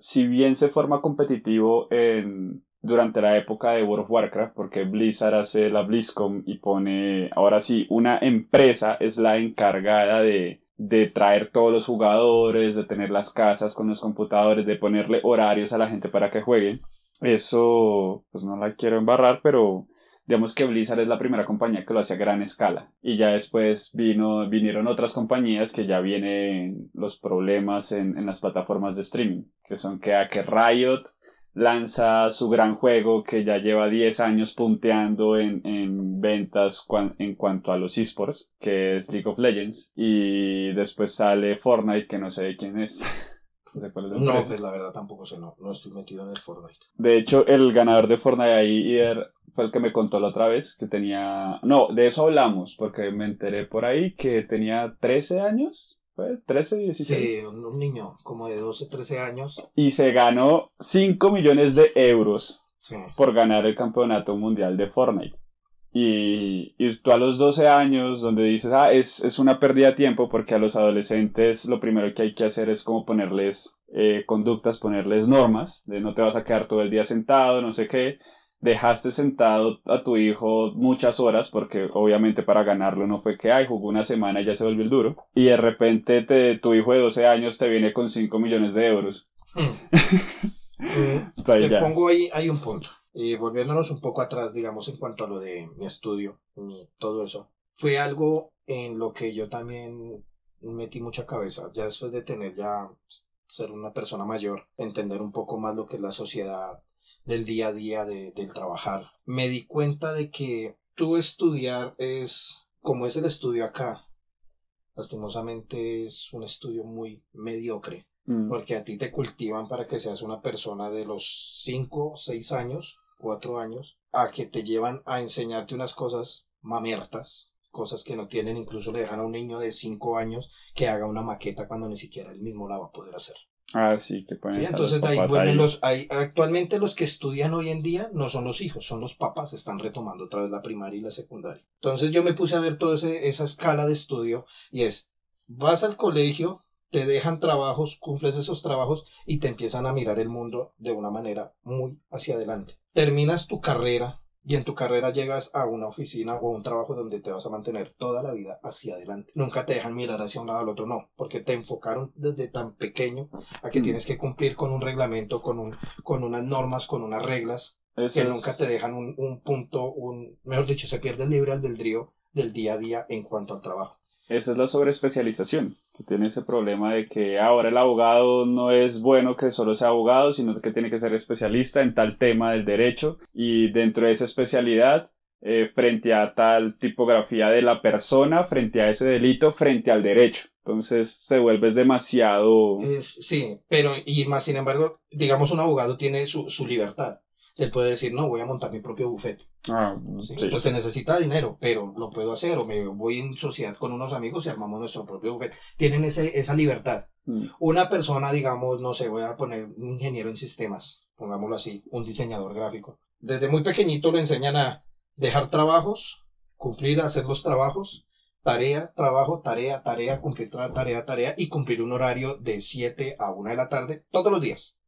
si bien se forma competitivo en, durante la época de World of Warcraft, porque Blizzard hace la BlizzCon y pone, ahora sí, una empresa es la encargada de, de traer todos los jugadores, de tener las casas con los computadores, de ponerle horarios a la gente para que jueguen. Eso, pues no la quiero embarrar, pero digamos que Blizzard es la primera compañía que lo hace a gran escala. Y ya después vino, vinieron otras compañías que ya vienen los problemas en, en las plataformas de streaming, que son que, que Riot lanza su gran juego que ya lleva 10 años punteando en, en ventas en cuanto a los esports, que es League of Legends, y después sale Fortnite, que no sé quién es. No, pues la verdad tampoco sé, no, no estoy metido en el Fortnite. De hecho, el ganador de Fortnite ahí fue el que me contó la otra vez que tenía... No, de eso hablamos, porque me enteré por ahí que tenía 13 años. ¿Fue? 13, 16. Sí, un niño como de 12, 13 años. Y se ganó 5 millones de euros por ganar el campeonato mundial de Fortnite. Y, y, tú a los 12 años, donde dices, ah, es, es, una pérdida de tiempo, porque a los adolescentes lo primero que hay que hacer es como ponerles eh, conductas, ponerles normas, de no te vas a quedar todo el día sentado, no sé qué. Dejaste sentado a tu hijo muchas horas, porque obviamente para ganarlo no fue que, ay, jugó una semana y ya se volvió el duro. Y de repente te, tu hijo de 12 años te viene con 5 millones de euros. Hmm. Mm, te pongo ahí, hay un punto. Y volviéndonos un poco atrás, digamos, en cuanto a lo de mi estudio, y todo eso, fue algo en lo que yo también metí mucha cabeza, ya después de tener ya pues, ser una persona mayor, entender un poco más lo que es la sociedad del día a día de, del trabajar. Me di cuenta de que tú estudiar es como es el estudio acá. Lastimosamente es un estudio muy mediocre. Mm. Porque a ti te cultivan para que seas una persona de los 5, 6 años, 4 años, a que te llevan a enseñarte unas cosas mamertas, cosas que no tienen, incluso le dejan a un niño de 5 años que haga una maqueta cuando ni siquiera él mismo la va a poder hacer. Ah, sí, que pueden sí, entonces ahí vuelven los, actualmente los que estudian hoy en día no son los hijos, son los papás, están retomando otra vez la primaria y la secundaria. Entonces yo me puse a ver toda esa escala de estudio y es, vas al colegio, te dejan trabajos, cumples esos trabajos y te empiezan a mirar el mundo de una manera muy hacia adelante. Terminas tu carrera y en tu carrera llegas a una oficina o a un trabajo donde te vas a mantener toda la vida hacia adelante. Nunca te dejan mirar hacia un lado al otro, no, porque te enfocaron desde tan pequeño a que mm. tienes que cumplir con un reglamento, con, un, con unas normas, con unas reglas, que nunca te dejan un, un punto, un, mejor dicho, se pierde el libre albedrío del día a día en cuanto al trabajo. Esa es la sobreespecialización, que tiene ese problema de que ahora el abogado no es bueno que solo sea abogado, sino que tiene que ser especialista en tal tema del derecho. Y dentro de esa especialidad, eh, frente a tal tipografía de la persona, frente a ese delito, frente al derecho. Entonces se vuelve demasiado... sí, pero y más sin embargo, digamos un abogado tiene su, su libertad él puede decir, no, voy a montar mi propio buffet. Ah, Pues se necesita dinero, pero lo puedo hacer, o me voy en sociedad con unos amigos y armamos nuestro propio buffet. Tienen ese, esa libertad. Mm. Una persona, digamos, no sé, voy a poner un ingeniero en sistemas, pongámoslo así, un diseñador gráfico. Desde muy pequeñito lo enseñan a dejar trabajos, cumplir, hacer los trabajos, tarea, trabajo, tarea, tarea, cumplir tarea, tarea y cumplir un horario de 7 a 1 de la tarde todos los días.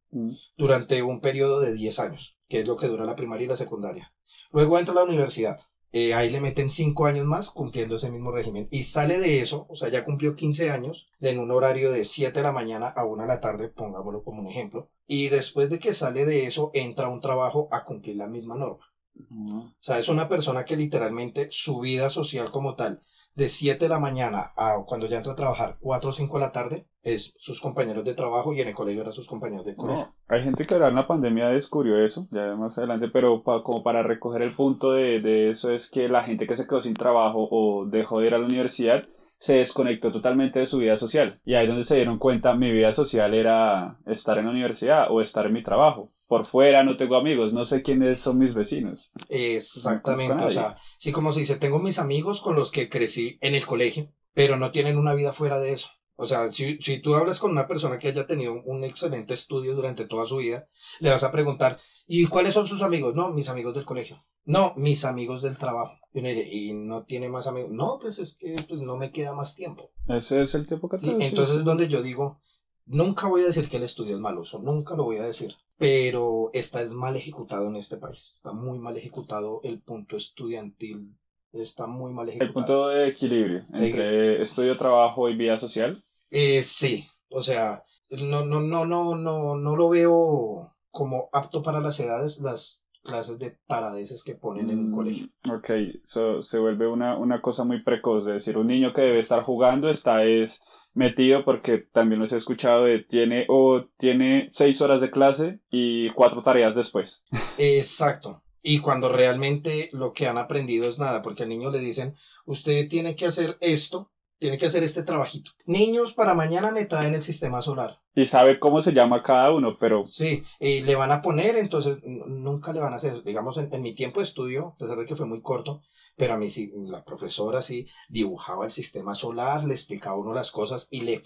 Durante un periodo de 10 años que es lo que dura la primaria y la secundaria. Luego entra a la universidad. Eh, ahí le meten cinco años más cumpliendo ese mismo régimen. Y sale de eso, o sea, ya cumplió 15 años, en un horario de 7 de la mañana a 1 de la tarde, pongámoslo como un ejemplo. Y después de que sale de eso, entra a un trabajo a cumplir la misma norma. O sea, es una persona que literalmente su vida social como tal de 7 de la mañana a cuando ya entra a trabajar 4 o 5 de la tarde es sus compañeros de trabajo y en el colegio eran sus compañeros de colegio. hay gente que ahora en la pandemia descubrió eso, ya más adelante, pero como para recoger el punto de, de eso es que la gente que se quedó sin trabajo o dejó de ir a la universidad se desconectó totalmente de su vida social. Y ahí es donde se dieron cuenta, mi vida social era estar en la universidad o estar en mi trabajo por fuera, no tengo amigos, no sé quiénes son mis vecinos. Exactamente, o sea, sí como se dice, tengo mis amigos con los que crecí en el colegio, pero no tienen una vida fuera de eso. O sea, si, si tú hablas con una persona que haya tenido un excelente estudio durante toda su vida, le vas a preguntar, ¿y cuáles son sus amigos? No, mis amigos del colegio. No, mis amigos del trabajo. Y uno dice, ¿y no tiene más amigos? No, pues es que pues, no me queda más tiempo. Ese es el tiempo que tengo. entonces es donde yo digo, nunca voy a decir que el estudio es malo, eso nunca lo voy a decir pero está es mal ejecutado en este país. Está muy mal ejecutado el punto estudiantil. Está muy mal ejecutado. El punto de equilibrio entre estudio, trabajo y vida social. Eh, sí, o sea, no, no, no, no, no, no lo veo como apto para las edades, las clases de taradeces que ponen en el mm, colegio. Ok, se vuelve una, una cosa muy precoz, es decir, un niño que debe estar jugando está es metido porque también los he escuchado de tiene o tiene seis horas de clase y cuatro tareas después. Exacto. Y cuando realmente lo que han aprendido es nada, porque al niño le dicen, usted tiene que hacer esto, tiene que hacer este trabajito. Niños, para mañana me traen el sistema solar. Y sabe cómo se llama cada uno, pero... Sí, y le van a poner, entonces nunca le van a hacer, digamos, en, en mi tiempo de estudio, a pesar de que fue muy corto, pero a mí sí, la profesora sí dibujaba el sistema solar, le explicaba a uno las cosas y le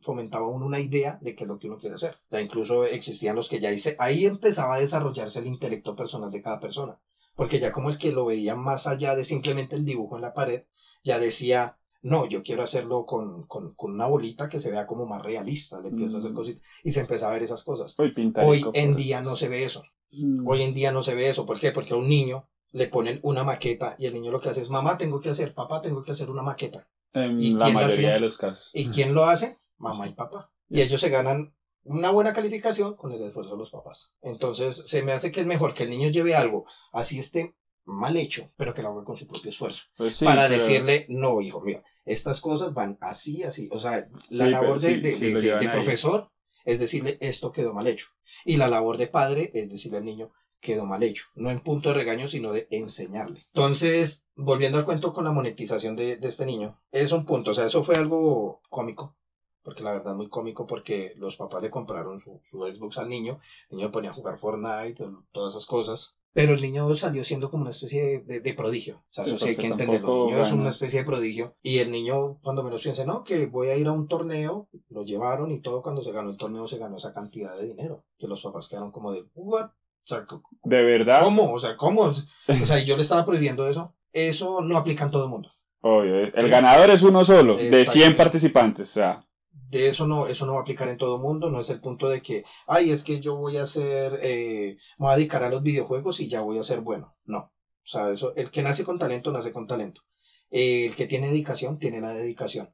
fomentaba a uno una idea de qué es lo que uno quiere hacer. Ya incluso existían los que ya hice, ahí empezaba a desarrollarse el intelecto personal de cada persona, porque ya como el que lo veía más allá de simplemente el dibujo en la pared, ya decía, no, yo quiero hacerlo con, con, con, una bolita que se vea como más realista, le empiezo a hacer mm. cositas y se empezaba a ver esas cosas. Hoy, en día no se ve eso. Mm. Hoy en día no se ve eso. ¿Por qué? Porque a un niño le ponen una maqueta y el niño lo que hace es, mamá, tengo que hacer, papá, tengo que hacer una maqueta. En ¿Y la mayoría de los casos. ¿Y quién lo hace? Mamá y papá. Y ellos se ganan una buena calificación con el esfuerzo de los papás. Entonces, se me hace que es mejor que el niño lleve algo, así esté mal hecho, pero que lo haga con su propio esfuerzo. Pues para decirle, no, hijo, mira, estas cosas van así, así. O sea, la labor de, de profesor es decirle, esto quedó mal hecho. Y la labor de padre es decirle al niño, quedó mal hecho. No en punto de regaño, sino de enseñarle. Entonces, volviendo al cuento con la monetización de, este niño, es un punto. O sea, eso fue algo cómico. Porque la verdad muy cómico porque los papás le compraron su, Xbox al niño. El niño ponía a jugar Fortnite, todas esas cosas. Pero el niño salió siendo como una especie de, prodigio. O sea, eso sí hay que entenderlo. El niño es una especie de prodigio. Y el niño, cuando menos piensa, no, que voy a ir a un torneo, lo llevaron y todo. Cuando se ganó el torneo, se ganó esa cantidad de dinero. Que los papás quedaron como de, ¿what? O sea, ¿De verdad? ¿Cómo? O sea, ¿cómo? O sea, yo le estaba prohibiendo eso. Eso no aplica en todo el mundo. Oye, el ganador es uno solo, de 100 participantes. O sea. De eso no, eso no va a aplicar en todo el mundo. No es el punto de que, ay, es que yo voy a hacer, eh, me voy a dedicar a los videojuegos y ya voy a ser bueno. No. O sea, eso, el que nace con talento, nace con talento. el que tiene dedicación, tiene la dedicación.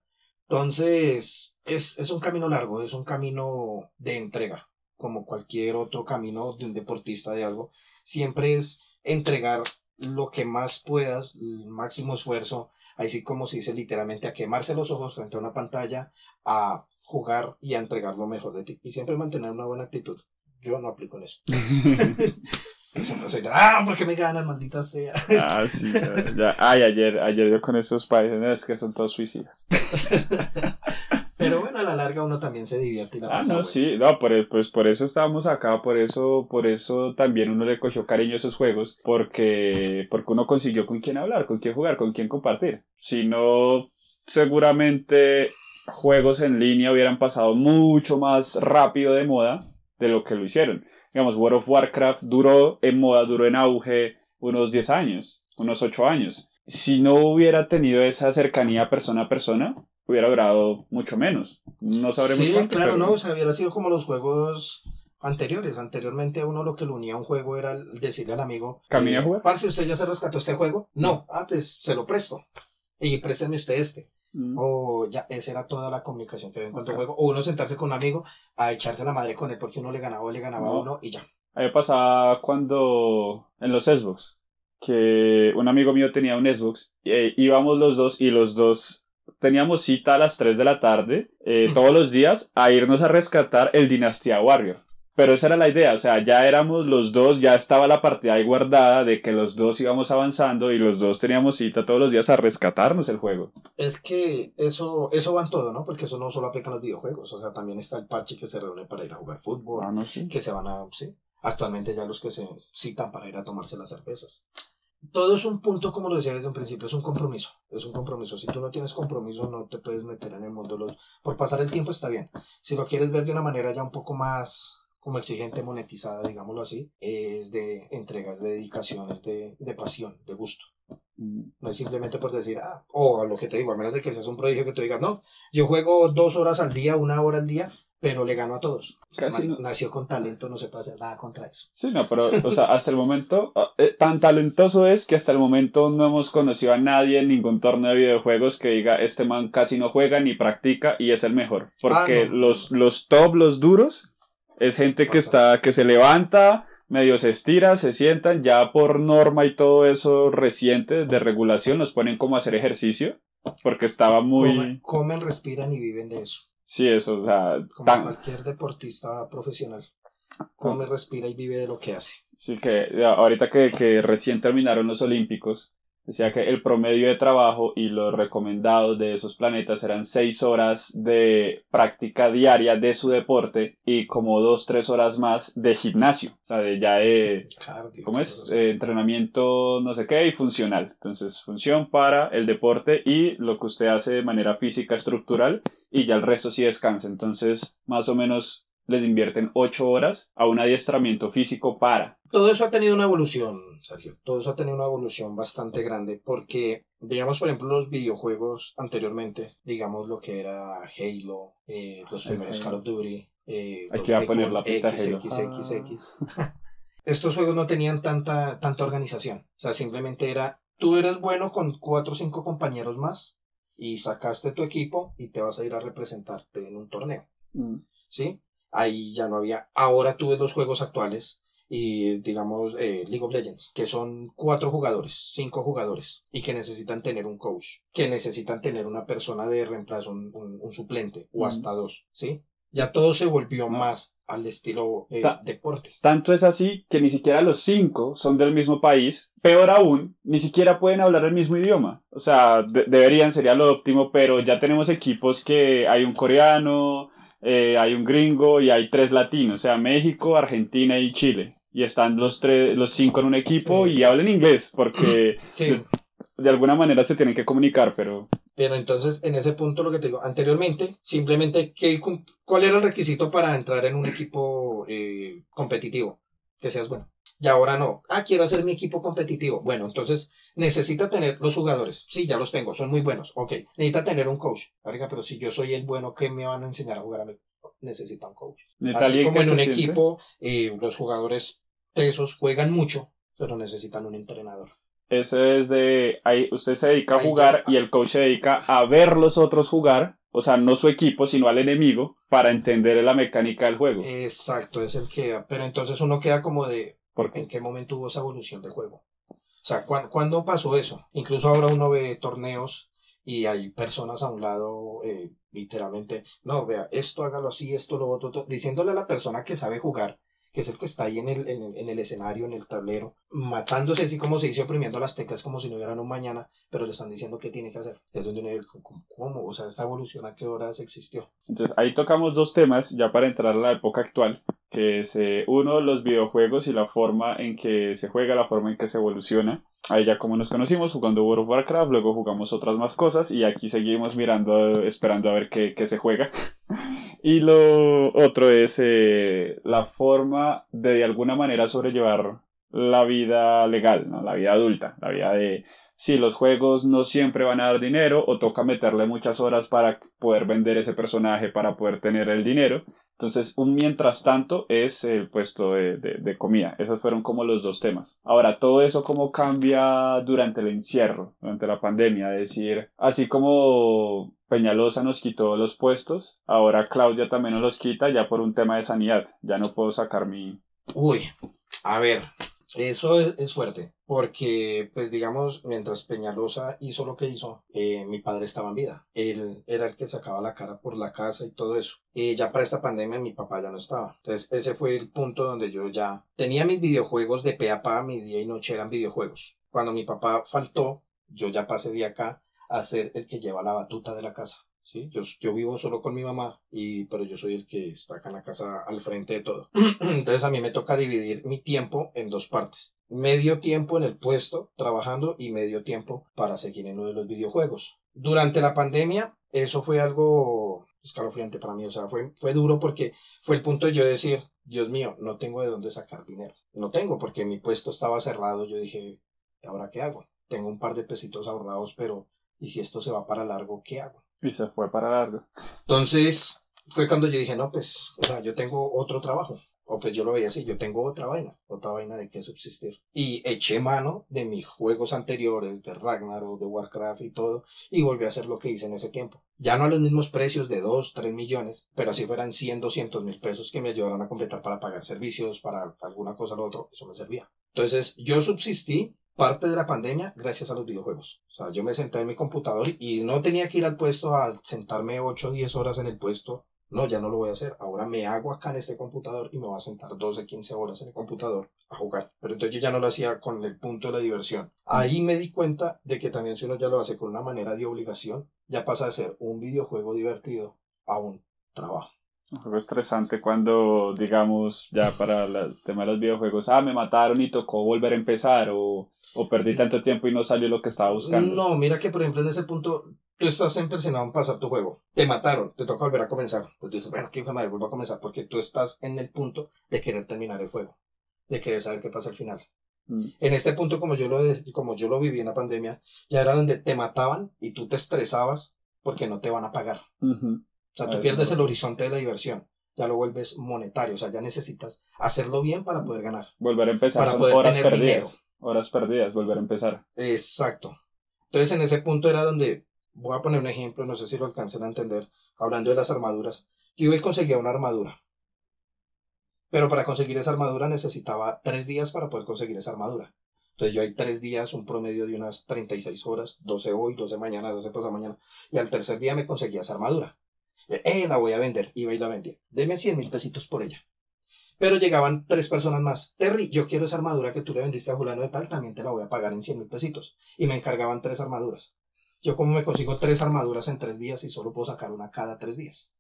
Entonces, es, es un camino largo, es un camino de entrega como cualquier otro camino de un deportista de algo, siempre es entregar lo que más puedas, el máximo esfuerzo, así como se dice literalmente, a quemarse los ojos frente a una pantalla, a jugar y a entregar lo mejor de ti. Y siempre mantener una buena actitud. Yo no aplico en eso. no soy de, ah, porque me ganan, maldita sea. ah, sí, ya, Ay, ayer, ayer yo con esos países, es que son todos suicidas. Pero bueno, a la larga uno también se divierte y la Ah, no, sí, no, por, pues por eso estábamos acá, por eso, por eso también uno le cogió cariño a esos juegos, porque, porque uno consiguió con quién hablar, con quién jugar, con quién compartir. Si no, seguramente juegos en línea hubieran pasado mucho más rápido de moda de lo que lo hicieron. Digamos, World of Warcraft duró en moda, duró en auge unos 10 años, unos 8 años. Si no hubiera tenido esa cercanía persona a persona, hubiera durado mucho menos. No sabremos sí, claro, no, o sea, hubiera sido como los juegos anteriores. Anteriormente uno lo que lo unía a un juego era decirle al amigo, ¿Camina a jugar? Parce, ¿usted ya se rescató este juego? No, ah, pues se lo presto. Y présteme usted este. Mm. O ya, esa era toda la comunicación que había en cuanto al juego. O uno sentarse con un amigo a echarse la madre con él porque uno le ganaba o le ganaba a uno y ya. A mí pasaba cuando en los Xbox, que un amigo mío tenía un Xbox, e íbamos los dos y los dos teníamos cita a las 3 de la tarde eh, todos los días a irnos a rescatar el Dinastía Warrior. Pero esa era la idea, o sea, ya éramos los dos, ya estaba la partida ahí guardada de que los dos íbamos avanzando y los dos teníamos cita todos los días a rescatarnos el juego. Es que eso, eso va en todo, ¿no? Porque eso no solo aplica en los videojuegos, o sea, también está el parche que se reúne para ir a jugar fútbol, ah, no, sí. que se van a, sí, actualmente ya los que se citan para ir a tomarse las cervezas todo es un punto, como lo decía desde un principio, es un compromiso. Es un compromiso. Si tú no tienes compromiso, no te puedes meter en el mundo. Por pasar el tiempo está bien. Si lo quieres ver de una manera ya un poco más como exigente, monetizada, digámoslo así, es de entregas, de dedicaciones, de, de pasión, de gusto. No es simplemente por decir, ah, o a lo que te digo, a menos de que seas un prodigio que tú digas, no, yo juego dos horas al día, una hora al día, pero le gano a todos. Casi Nació con talento, no se puede hacer nada contra eso. Sí, no, pero, o sea, hasta el momento, ah, eh, tan talentoso es que hasta el momento no hemos conocido a nadie en ningún torneo de videojuegos que diga, este man casi no juega ni practica y es el mejor. Porque ah, los, los top, los duros, es gente que está, que se levanta, medio se estira, se sientan, ya por norma y todo eso reciente de regulación nos ponen como a hacer ejercicio porque estaba muy... Comen, respiran y viven de eso. Sí, eso, o sea... Como cualquier deportista profesional. Come, respira y vive de lo que hace. Sí, que ahorita que, que recién terminaron los Olímpicos, Decía que el promedio de trabajo y los recomendados de esos planetas eran seis horas de práctica diaria de su deporte y como dos, tres horas más de gimnasio. O sea, de ya de... ¿Cómo es? Eh, entrenamiento no sé qué y funcional. Entonces, función para el deporte y lo que usted hace de manera física estructural y ya el resto sí descansa. Entonces, más o menos les invierten ocho horas a un adiestramiento físico para. Todo eso ha tenido una evolución, Sergio. Todo eso ha tenido una evolución bastante grande porque, digamos, por ejemplo, los videojuegos anteriormente, digamos lo que era Halo, eh, los primeros Call of Duty, eh, Aquí va a poner la pista XXXX. Ah. Estos juegos no tenían tanta, tanta organización. O sea, simplemente era, tú eres bueno con cuatro o cinco compañeros más y sacaste tu equipo y te vas a ir a representarte en un torneo. Mm. ¿Sí? ahí ya no había. Ahora tú ves los juegos actuales y digamos eh, League of Legends, que son cuatro jugadores, cinco jugadores, y que necesitan tener un coach, que necesitan tener una persona de reemplazo, un, suplente, o hasta dos, ¿sí? Ya todo se volvió más al estilo eh, deporte. Tanto es así que ni siquiera los cinco son del mismo país. Peor aún, ni siquiera pueden hablar el mismo idioma. O sea, deberían, sería lo óptimo, pero ya tenemos equipos que hay un coreano, eh, hay un gringo y hay tres latinos, o sea, México, Argentina y Chile. Y están los, tres, los cinco en un equipo y hablan inglés, porque de, alguna manera se tienen que comunicar, pero... Pero entonces, en ese punto lo que te digo, anteriormente, simplemente, ¿qué, ¿cuál era el requisito para entrar en un equipo eh, competitivo? Que seas bueno. Y ahora no. Ah, quiero hacer mi equipo competitivo. Bueno, entonces necesita tener los jugadores. Sí, ya los tengo, son muy buenos. Ok. Necesita tener un coach. Oiga, pero si yo soy el bueno, ¿qué me van a enseñar a jugar a mí? Necesita un coach. Así como en un equipo, eh, los jugadores tesos juegan mucho, pero necesitan un entrenador. Eso es de, ahí usted se dedica a jugar y el coach se dedica a ver los otros jugar, o sea, no su equipo, sino al enemigo, para entender la mecánica del juego. Exacto, es el que, pero entonces uno queda como de, ¿En qué momento hubo esa evolución del juego? O sea, ¿cuándo, pasó eso? Incluso ahora uno ve torneos y hay personas a un lado, eh, literalmente, no, vea, esto hágalo así, esto lo otro, diciéndole a la persona que sabe jugar, que es el que está ahí en el, en el, escenario, en el tablero, matándose así como se dice, oprimiendo las teclas como si no hubieran un mañana, pero le están diciendo qué tiene que hacer. Es donde uno ¿cómo? O sea, esa evolución a qué horas existió. Entonces ahí tocamos dos temas ya para entrar a la época actual, que es eh, uno, los videojuegos y la forma en que se juega, la forma en que se evoluciona. Ahí ya como nos conocimos jugando World of Warcraft, luego jugamos otras más cosas y aquí seguimos mirando, esperando a ver qué, qué se juega. y lo otro es eh, la forma de de alguna manera sobrellevar la vida legal, ¿no? la vida adulta, la vida de si los juegos no siempre van a dar dinero o toca meterle muchas horas para poder vender ese personaje para poder tener el dinero. Entonces, un mientras tanto es el puesto de, de, comida. Esos fueron como los dos temas. Ahora, todo eso cómo cambia durante el encierro, durante la pandemia. Es decir, así como Peñalosa nos quitó los puestos, ahora Claudia también nos los quita ya por un tema de sanidad. Ya no puedo sacar mi... Uy, a ver, eso es, fuerte, porque, pues digamos, mientras Peñalosa hizo lo que hizo, eh, mi padre estaba en vida. Él era el que sacaba la cara por la casa y todo eso. Y ya para esta pandemia mi papá ya no estaba. Entonces ese fue el punto donde yo ya tenía mis videojuegos de pe a pa, mi día y noche eran videojuegos. Cuando mi papá faltó, yo ya pasé de acá a ser el que lleva la batuta de la casa. Yo, yo vivo solo con mi mamá, y, pero yo soy el que está acá en la casa al frente de todo. Entonces a mí me toca dividir mi tiempo en dos partes. Medio tiempo en el puesto trabajando y medio tiempo para seguir en uno de los videojuegos. Durante la pandemia, eso fue algo escalofriante para mí, o sea, fue, fue duro porque fue el punto de yo decir, Dios mío, no tengo de dónde sacar dinero. No tengo porque mi puesto estaba cerrado, yo dije, ¿ahora qué hago? Tengo un par de pesitos ahorrados, pero ¿y si esto se va para largo, qué hago? Y se fue para largo. Entonces, fue cuando yo dije, no, pues, o sea, yo tengo otro trabajo. O pues yo lo veía así, yo tengo otra vaina, otra vaina de qué subsistir. Y eché mano de mis juegos anteriores, de Ragnarok, de Warcraft y todo, y volví a hacer lo que hice en ese tiempo. Ya no a los mismos precios de 2, 3 millones, pero así fueran 100, 200 mil pesos que me ayudaran a completar para pagar servicios, para alguna cosa o lo otro, eso me servía. Entonces yo subsistí parte de la pandemia gracias a los videojuegos. O sea, yo me senté en mi computador y no tenía que ir al puesto a sentarme 8 o 10 horas en el puesto. No, ya no lo voy a hacer. Ahora me hago acá en este computador y me voy a sentar 12, 15 horas en el computador a jugar. Pero entonces yo ya no lo hacía con el punto de la diversión. Ahí me di cuenta de que también si uno ya lo hace con una manera de obligación, ya pasa de ser un videojuego divertido a un trabajo. Un juego estresante cuando, digamos, ya para el tema de los videojuegos, ah, me mataron y tocó volver a empezar o, o perdí tanto tiempo y no salió lo que estaba buscando. No, mira que por ejemplo en ese punto tú estás empecinado en pasar tu juego, te mataron, te toca volver a comenzar. Pues dices, bueno, qué madre, vuelvo a comenzar porque tú estás en el punto de querer terminar el juego, de querer saber qué pasa al final. Mm. En este punto, como yo, lo, como yo lo viví en la pandemia, ya era donde te mataban y tú te estresabas porque no te van a pagar. Ujú. O sea, tú Ay, pierdes no. el horizonte de la diversión, ya lo vuelves monetario, o sea, ya necesitas hacerlo bien para poder ganar. Volver a empezar Para son poder horas tener perdidas. Horas perdidas, volver a empezar. Exacto. Entonces, en ese punto era donde, voy a poner un ejemplo, no sé si lo alcancen a entender, hablando de las armaduras. Yo hoy conseguía una armadura, pero para conseguir esa armadura necesitaba tres días para poder conseguir esa armadura. Entonces yo hay tres días, un promedio de unas 36 horas, 12 hoy, 12 mañana, 12 pasado mañana, y al tercer día me conseguía esa armadura. Eh, la voy a vender, iba y la vendía. Deme 100 mil pesitos por ella. Pero llegaban tres personas más. Terry, yo quiero esa armadura que tú le vendiste a Julano de tal, también te la voy a pagar en 100 mil pesitos. Y me encargaban tres armaduras. Yo como me consigo tres armaduras en tres días y solo puedo sacar una cada tres días.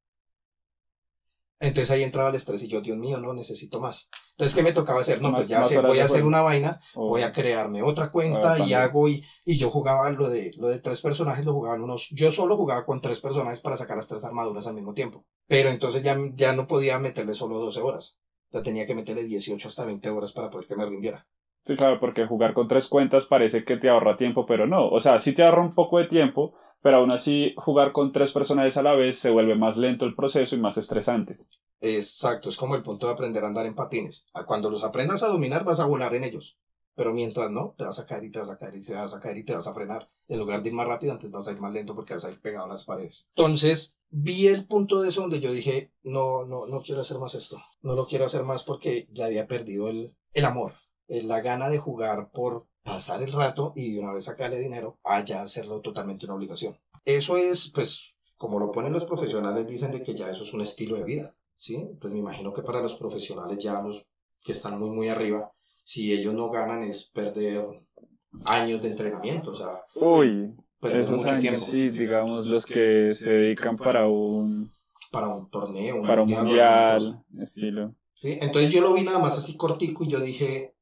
Entonces ahí entraba el estrés y yo, Dios mío, no necesito más. Entonces, ¿qué me tocaba hacer? No, Más- pues ya sé, voy a hacer una vaina, O- voy a crearme otra cuenta y hago y, y yo jugaba lo de lo de tres personajes lo jugaban unos yo solo jugaba con tres personajes para sacar las tres armaduras al mismo tiempo pero entonces ya, ya no podía meterle solo 12 horas ya tenía que meterle 18 hasta 20 horas para poder que me rindiera Sí, claro, porque jugar con tres cuentas parece que te ahorra tiempo, pero no. O sea, sí te ahorra un poco de tiempo, pero aún así jugar con tres personajes a la vez se vuelve más lento el proceso y más estresante. exacto es como el punto de aprender a andar en patines. Cuando los aprendas a dominar vas a volar en ellos. Pero mientras no te vas a caer y te vas a caer y te vas a caer y te vas a frenar. En lugar de ir más rápido antes vas a ir más lento porque vas a ir pegado a las paredes. Entonces vi el punto de eso donde yo dije no no no quiero hacer más esto. No lo quiero hacer más porque ya había perdido el, el amor eh, la gana de jugar por pasar el rato y de una vez sacarle dinero a ya hacerlo totalmente una obligación eso es pues como lo ponen los profesionales dicen de que ya eso es un estilo de vida sí pues me imagino que para los profesionales ya los que están muy muy arriba si ellos no ganan es perder años de entrenamiento, o sea, Uy, esos mucho años, tiempo sí, digamos, los que se dedican para un, para un torneo, un para un mundial, estilo. ¿sí? Entonces yo lo vi nada más así cortico y yo dije,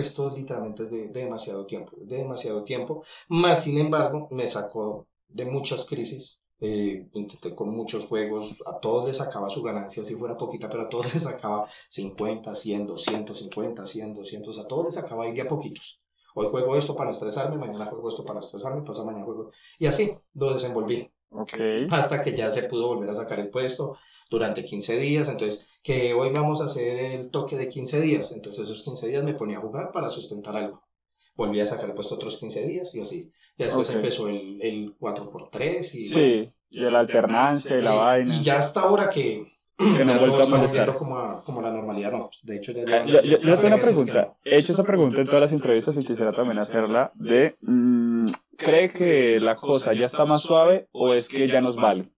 esto literalmente es de, de demasiado tiempo, de demasiado tiempo, más sin embargo me sacó de muchas crisis. eh, intenté con muchos juegos, a todos les sacaba su ganancia, si fuera poquita, pero a todos les sacaba 50, 100, 200, 50, 100, 200, a todos les sacaba ahí de a poquitos. Hoy juego esto para estresarme, mañana juego esto para estresarme, pasado mañana juego. Y así lo desenvolví Ok. hasta que ya se pudo volver a sacar el puesto durante 15 días. Entonces, que hoy vamos a hacer el toque de 15 días. Entonces, esos 15 días me ponía a jugar para sustentar algo. Volví a sacar el puesto otros 15 días y así. Ya después Ok. empezó el, el 4x3 y, Sí, y la alternancia y la y- vaina. y ya hasta ahora que, Que no vuelto a volviendo como a, como la normalidad. No, pues, de hecho, ya, ya- Yo, yo- yo tengo una pregunta. He hecho esa pregunta en todas las entrevistas y quisiera también hacerla de, mm, ¿cree que la cosa ya está más suave o es que ya nos vale?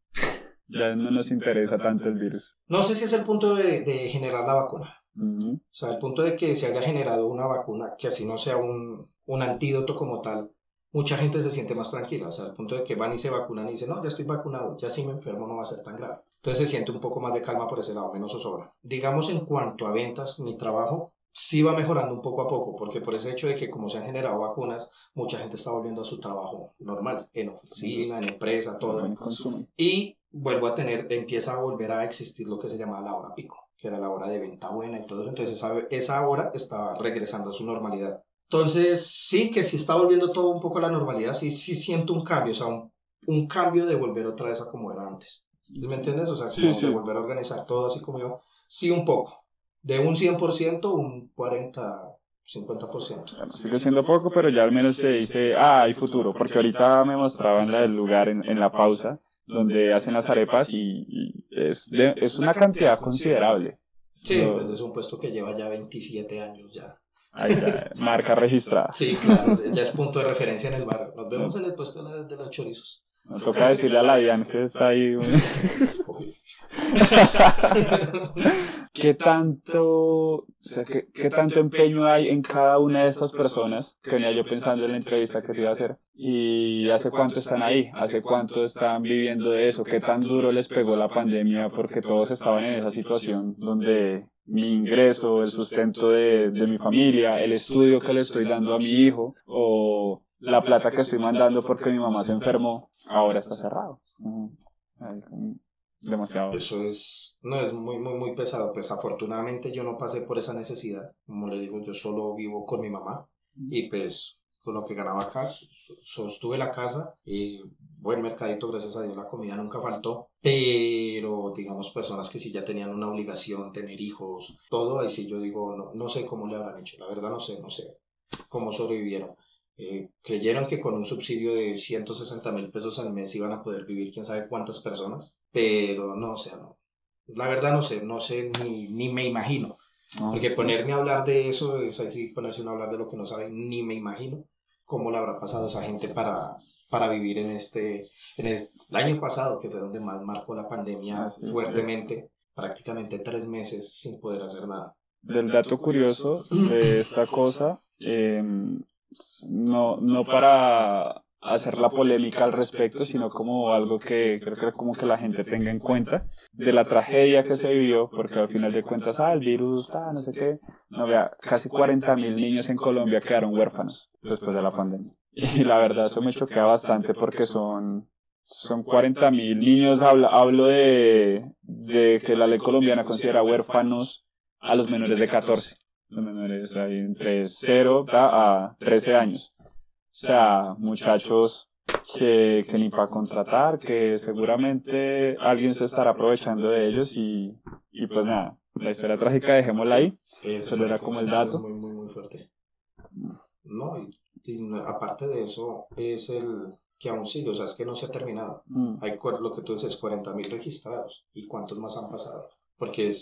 Ya no nos interesa tanto el virus. No sé si es el punto de, de generar la vacuna. O sea, el punto de que se haya generado una vacuna, que así no sea un, un antídoto como tal, mucha gente se siente más tranquila. O sea, al punto de que van y se vacunan y dicen, no, ya estoy vacunado, ya si me enfermo no va a ser tan grave. Entonces se siente un poco más de calma por ese lado, menos zozobra. Digamos, en cuanto a ventas, mi trabajo sí va mejorando un poco a poco, porque por ese hecho de que como se han generado vacunas, mucha gente está volviendo a su trabajo normal, en oficina, en empresa, todo. Y vuelvo a tener, empieza a volver a existir lo que se llama la hora pico, que era la hora de venta buena y todo eso. Entonces esa, esa hora está regresando a su normalidad. Entonces sí que sí está volviendo todo un poco a la normalidad, sí, sí siento un cambio, o sea, un, un cambio de volver otra vez a como era antes. ¿Sí ¿Me entiendes? O sea, Sí, como sí. de volver a organizar todo así como iba. Sí, un poco. De un 100%, un 40, 50%. Bueno, sigue siendo poco, pero ya al menos se dice, ah, hay futuro, porque ahorita me mostraban la del lugar en, en la pausa, donde hacen las arepas y, y es, de- es una cantidad considerable. Sí, pues es un puesto que lleva ya 27 años ya. Ahí ya, marca registrada. Sí, claro, ya es punto de referencia en el bar. Nos vemos en el puesto de, la, de los chorizos. Nos toca decirle a la Diane que está ahí. ¿Qué tanto, o sea, ¿qué, qué, tanto empeño hay en cada una de estas personas? Que venía yo pensando en la entrevista que te iba a hacer. ¿Y hace cuánto están ahí? ¿Hace cuánto están viviendo de eso? ¿Qué tan duro les pegó la pandemia? Porque todos estaban en esa situación donde mi ingreso, el sustento de, de mi familia, el estudio que le estoy dando a mi hijo o la plata que estoy mandando porque mi mamá se enfermó, ahora está cerrado. Demasiado. Eso es, no, es muy, muy, muy pesado. Pues afortunadamente yo no pasé por esa necesidad. Como le digo, yo solo vivo con mi mamá y pues con lo que ganaba acá sostuve la casa y buen mercadito, gracias a Dios la comida nunca faltó, pero digamos personas que sí ya tenían una obligación, tener hijos, todo, ahí sí yo digo, no, no sé cómo le habrán hecho, la verdad no sé, no sé cómo sobrevivieron. Eh, creyeron que con un subsidio de 160 mil pesos al mes iban a poder vivir quién sabe cuántas personas, pero no, o sea, no. La verdad no sé, no sé ni, ni me imagino. Porque ponerme a hablar de eso, es así, ponerse a hablar de lo que no sabe, ni me imagino cómo le habrá pasado a esa gente para, para vivir en este, en el año pasado, que fue donde más marcó la pandemia ah, fuertemente, prácticamente tres meses sin poder hacer nada. Del dato curioso de esta cosa, eh, no, no para hacer la polémica al respecto, sino como algo que creo que como que la gente tenga en cuenta de la tragedia que se vivió, porque al final de cuentas, ah, el virus, ah, no sé qué, no vea, casi 40 mil niños en Colombia quedaron huérfanos después de la pandemia. Y la verdad eso me choquea bastante porque son, son 40 mil niños, hablo, hablo de, de que la ley colombiana considera huérfanos a los menores de 14 los menores ahí entre 0 a 13 años. O sea, muchachos que, que ni para contratar, que seguramente alguien se estará aprovechando de ellos y, y pues nada, la historia trágica dejémosla ahí. Eso era como el dato. Muy, muy, muy fuerte. No, y, aparte de eso, es el que aún sigue, o sea, es que no se ha terminado. Mm. Hay lo que tú dices, 40.000 registrados. ¿Y cuántos más han pasado? Porque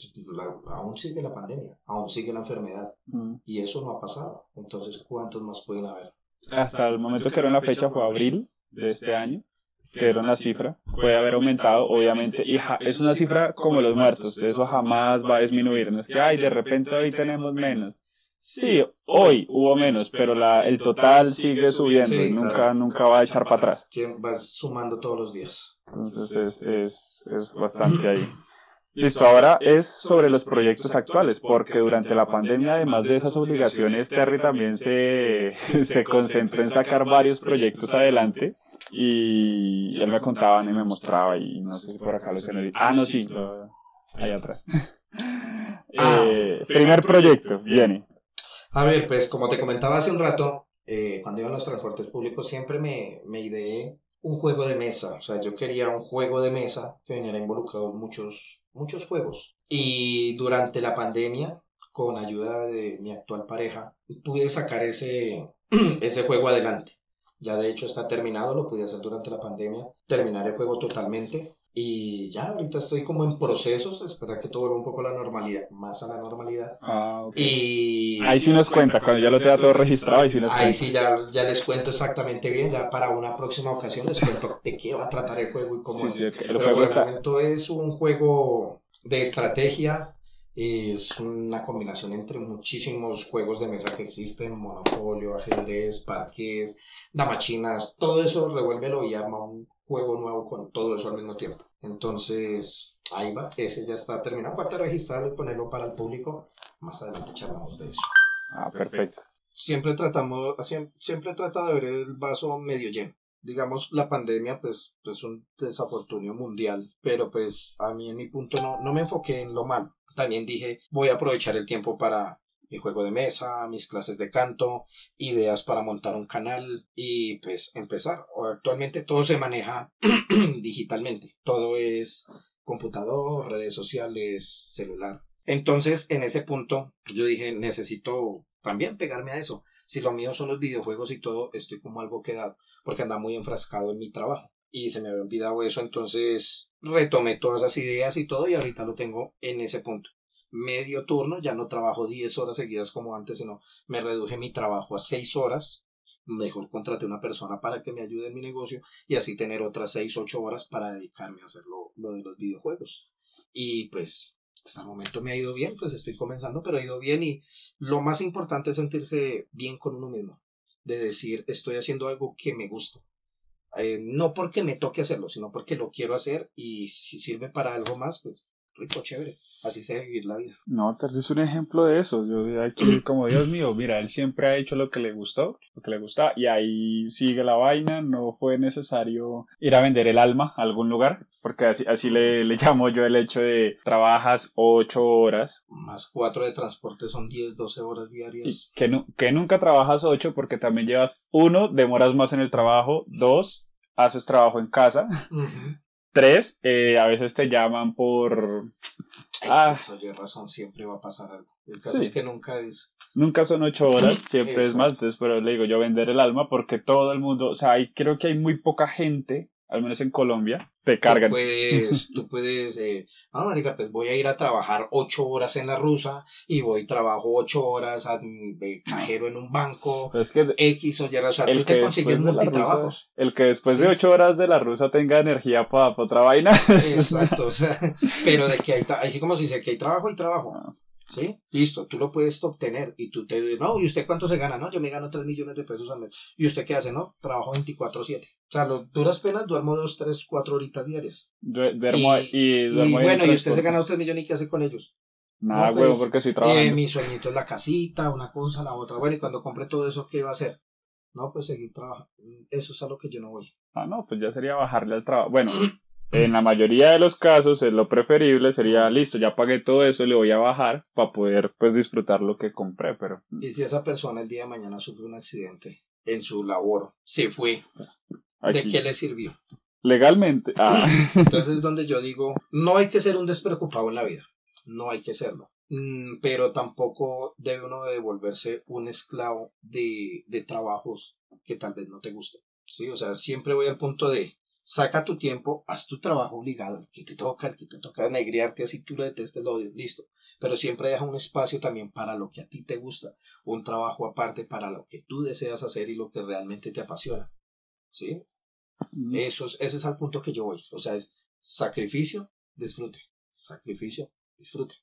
aún sigue la pandemia, aún sigue la enfermedad mm. y eso no ha pasado. Entonces, ¿cuántos más pueden haber? Hasta el momento que era la fecha fue abril de este año, que era una cifra, puede haber aumentado, obviamente, y es una cifra como los muertos, eso jamás va a disminuir, no es que, ay, de repente hoy tenemos menos. Sí, hoy hubo menos, pero la, el total sigue subiendo y nunca, nunca va a echar para atrás. Va sumando todos los días. Entonces es, es bastante ahí. Listo, ahora es sobre los proyectos actuales, porque durante la pandemia, además de esas obligaciones, Terry también se, se concentró en sacar varios proyectos adelante y él me contaba y me mostraba y no sé si por acá lo. Ah, no, sí, ahí atrás. Ah. eh, primer proyecto, viene. A ver, pues como te comentaba hace un rato, eh, cuando iba a los transportes públicos siempre me, me ideé un juego de mesa. O sea, yo quería un juego de mesa que viniera involucrado muchos, muchos juegos. Y durante la pandemia, con ayuda de mi actual pareja, pude sacar ese, ese juego adelante. Ya de hecho está terminado, lo pude hacer durante la pandemia. Terminar el juego totalmente. Y ya, ahorita estoy como en procesos, esperar que todo vuelva un poco a la normalidad, más a la normalidad. Ah, ok. Y... Ahí sí nos cuenta, cuando ya lo tenga todo registrado, ahí sí nos Ahí sí ya, ya les cuento exactamente bien, ya para una próxima ocasión les cuento de qué va a tratar el juego y cómo es. el, juego está... momento es un juego de estrategia, es una combinación entre muchísimos juegos de mesa que existen, monopolio, ajedrez, parques, damachinas, todo eso revuélvelo y arma un juego nuevo con todo eso al mismo tiempo. Entonces, ahí va, ese ya está terminado. Falta registrarlo y ponerlo para el público. Más adelante charlamos de eso. Ah, perfecto. Siempre tratamos, siempre, siempre trata de ver el vaso medio lleno. Digamos, la pandemia, pues, es un desafortunio mundial, pero pues a mí en mi punto no, no me enfoqué en lo malo. También dije, voy a aprovechar el tiempo para mi juego de mesa, mis clases de canto, ideas para montar un canal y pues empezar. Actualmente todo se maneja digitalmente, todo es computador, redes sociales, celular. Entonces, en ese punto, yo dije, necesito también pegarme a eso. Si lo mío son los videojuegos y todo, estoy como algo quedado, porque anda muy enfrascado en mi trabajo. Y se me había olvidado eso, entonces retomé todas esas ideas y todo y ahorita lo tengo en ese punto medio turno, ya no trabajo 10 horas seguidas como antes, sino me reduje mi trabajo a 6 horas. Mejor contraté una persona para que me ayude en mi negocio y así tener otras 6, 8 horas para dedicarme a hacer lo de los videojuegos. Y pues hasta el momento me ha ido bien, pues estoy comenzando, pero ha ido bien y lo más importante es sentirse bien con uno mismo, de decir estoy haciendo algo que me gusta. Eh, no porque me toque hacerlo, sino porque lo quiero hacer y si sirve para algo más, pues rico, chévere. Así se debe vivir la vida. No, pero es un ejemplo de eso. Yo aquí como Dios mío, mira, él siempre ha hecho lo que le gustó, lo que le gusta, y ahí sigue la vaina. No fue necesario ir a vender el alma a algún lugar, porque así, así le, le llamo yo el hecho de trabajas ocho horas. Más cuatro de transporte son 10, 12 horas diarias. Y que, que nunca trabajas ocho porque también llevas, uno, demoras más en el trabajo, dos, haces trabajo en casa. Tres, eh, a veces te llaman por... ah, eso oye razón, siempre va a pasar algo. El caso es que nunca es... Nunca son ocho horas, siempre es más. Entonces, pero le digo yo vender el alma porque todo el mundo, o sea, hay, creo que hay muy poca gente al menos en Colombia, te cargan. Tú puedes, tú puedes eh, no, marica, pues voy a ir a trabajar ocho horas en la rusa y voy trabajo ocho horas a, de cajero en un banco, es que X o Y, o sea, tú te consigues multitrabajos. el que después de ocho horas de la rusa tenga energía para otra vaina. Exacto, o sea, pero de que hay, así como si dice que hay trabajo y trabajo. ¿Sí? Listo, tú lo puedes obtener y tú te... No, ¿y usted cuánto se gana? No, yo me gano 3 millones de pesos al mes. ¿Y usted qué hace? No, trabajo 24/7. O sea, lo, duras penas duermo 2, 3, 4 horitas diarias. Duermo y, y, duermo y bueno, ¿y usted se gana 3 millones y qué hace con ellos? Nada, no, huevo, pues, porque si trabaja. Eh, mi sueñito es la casita, una cosa, la otra. Bueno, y cuando compre todo eso, ¿qué va a hacer? No, pues seguir trabajando. Eso es a lo que yo no voy. Ah, no, pues ya sería bajarle al trabajo. Bueno, En la mayoría de los casos, es lo preferible sería, listo, ya pagué todo eso, le voy a bajar para poder pues disfrutar lo que compré, pero... Y si esa persona el día de mañana sufre un accidente en su labor, se fue, ¿de qué le sirvió? Legalmente. Ah. Entonces es donde yo digo, no hay que ser un despreocupado en la vida, no hay que serlo, mm, pero tampoco debe uno devolverse un esclavo de, de trabajos que tal vez no te gusten. Sí, o sea, siempre voy al punto de saca tu tiempo, haz tu trabajo obligado, el que te toca, el que te toca negriarte así tú lo detestes, lo odias, listo. Pero siempre deja un espacio también para lo que a ti te gusta, un trabajo aparte para lo que tú deseas hacer y lo que realmente te apasiona. ¿Sí? Eso es, ese es el punto que yo voy. O sea, es sacrificio, disfrute. Sacrificio, disfrute.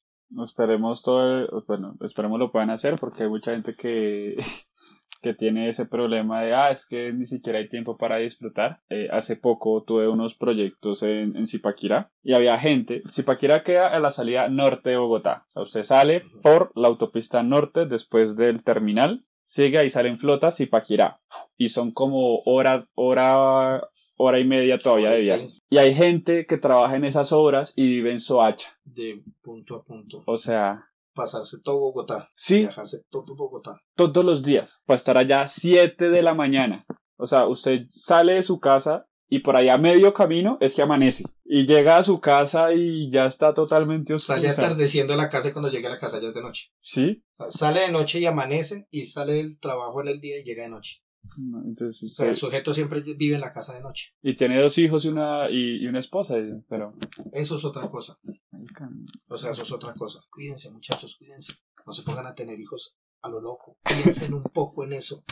Esperemos todo, bueno, esperemos lo puedan hacer porque hay mucha gente que que tiene ese problema de, ah, es que ni siquiera hay tiempo para disfrutar. Eh, hace poco tuve unos proyectos en, en Zipaquirá y había gente, Zipaquirá queda a la salida norte de Bogotá. O sea, usted sale por la autopista norte después del terminal, sigue ahí sale en flota Zipaquirá y son como hora, hora, hora y media todavía de viaje. Y hay gente que trabaja en esas horas y vive en Soacha. De punto a punto. O sea, pasarse todo Bogotá. Sí. Viajarse todo Bogotá. Todos los días. Para estar allá 7 de la mañana. O sea, usted sale de su casa y por allá medio camino es que amanece. Y llega a su casa y ya está totalmente oscuro. Sale atardeciendo la casa y cuando llega a la casa ya es de noche. Sí. sale de noche y amanece y sale del trabajo en el día y llega de noche. Entonces, o sea, el sujeto siempre vive en la casa de noche. Y tiene dos hijos y una, y, una esposa, pero... Eso es otra cosa. O sea, eso es otra cosa. Cuídense, muchachos, cuídense. No se pongan a tener hijos a lo loco. Piensen un poco en eso.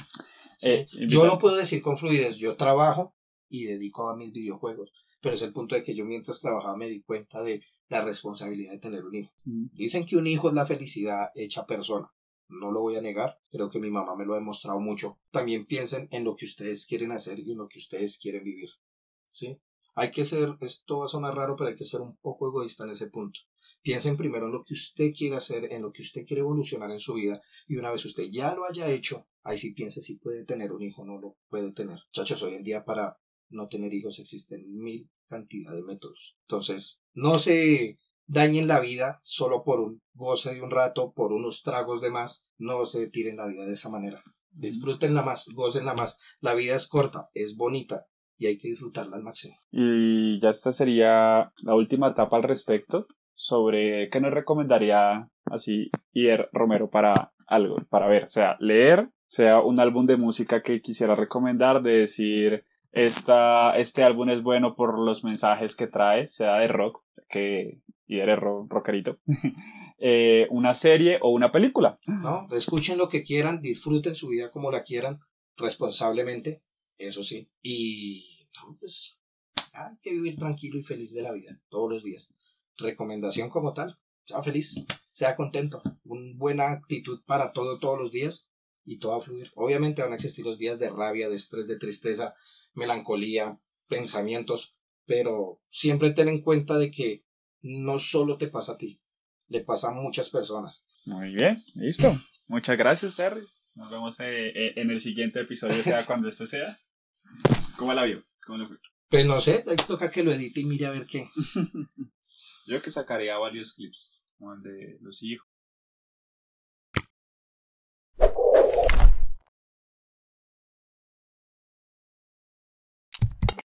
Eh, yo no puedo decir con fluidez, yo trabajo y dedico a mis videojuegos, pero es el punto de que yo mientras trabajaba me di cuenta de la responsabilidad de tener un hijo. Mm. Dicen que un hijo es la felicidad hecha persona. No lo voy a negar, creo que mi mamá me lo ha demostrado mucho. También piensen en lo que ustedes quieren hacer y en lo que ustedes quieren vivir. ¿Sí? Hay que ser, esto va a sonar raro, pero hay que ser un poco egoísta en ese punto. Piensen primero en lo que usted quiere hacer, en lo que usted quiere evolucionar en su vida, y una vez usted ya lo haya hecho, ahí sí piense si puede tener un hijo o no lo puede tener. Chachos, hoy en día para no tener hijos existen mil cantidad de métodos. Entonces, no se dañen la vida solo por un goce de un rato, por unos tragos de más, no se tiren la vida de esa manera. Disfrútenla más, gocenla más. La vida es corta, es bonita, y hay que disfrutarla al máximo. Y ya esta sería la última etapa al respecto sobre qué nos recomendaría así Ir Romero para algo, para ver, o sea, leer, sea un álbum de música que quisiera recomendar, de decir, esta, este álbum es bueno por los mensajes que trae, sea de rock, que y eres rockerito, eh, una serie o una película. No, escuchen lo que quieran, disfruten su vida como la quieran, responsablemente, eso sí. Y pues hay que vivir tranquilo y feliz de la vida todos los días. Recomendación como tal, sea feliz, sea contento, una buena actitud para todo todos los días y todo va a fluir. Obviamente van a existir los días de rabia, de estrés, de tristeza, melancolía, pensamientos, pero siempre ten en cuenta de que no solo te pasa a ti, le pasa a muchas personas. Muy bien, listo. Muchas gracias, Terry. Nos vemos eh, eh, en el siguiente episodio, sea cuando este sea. ¿Cómo la vio? ¿Cómo le fue? Pues no sé, ahí toca que lo edite y mire a ver qué. Yo que sacaría varios clips, como el de los hijos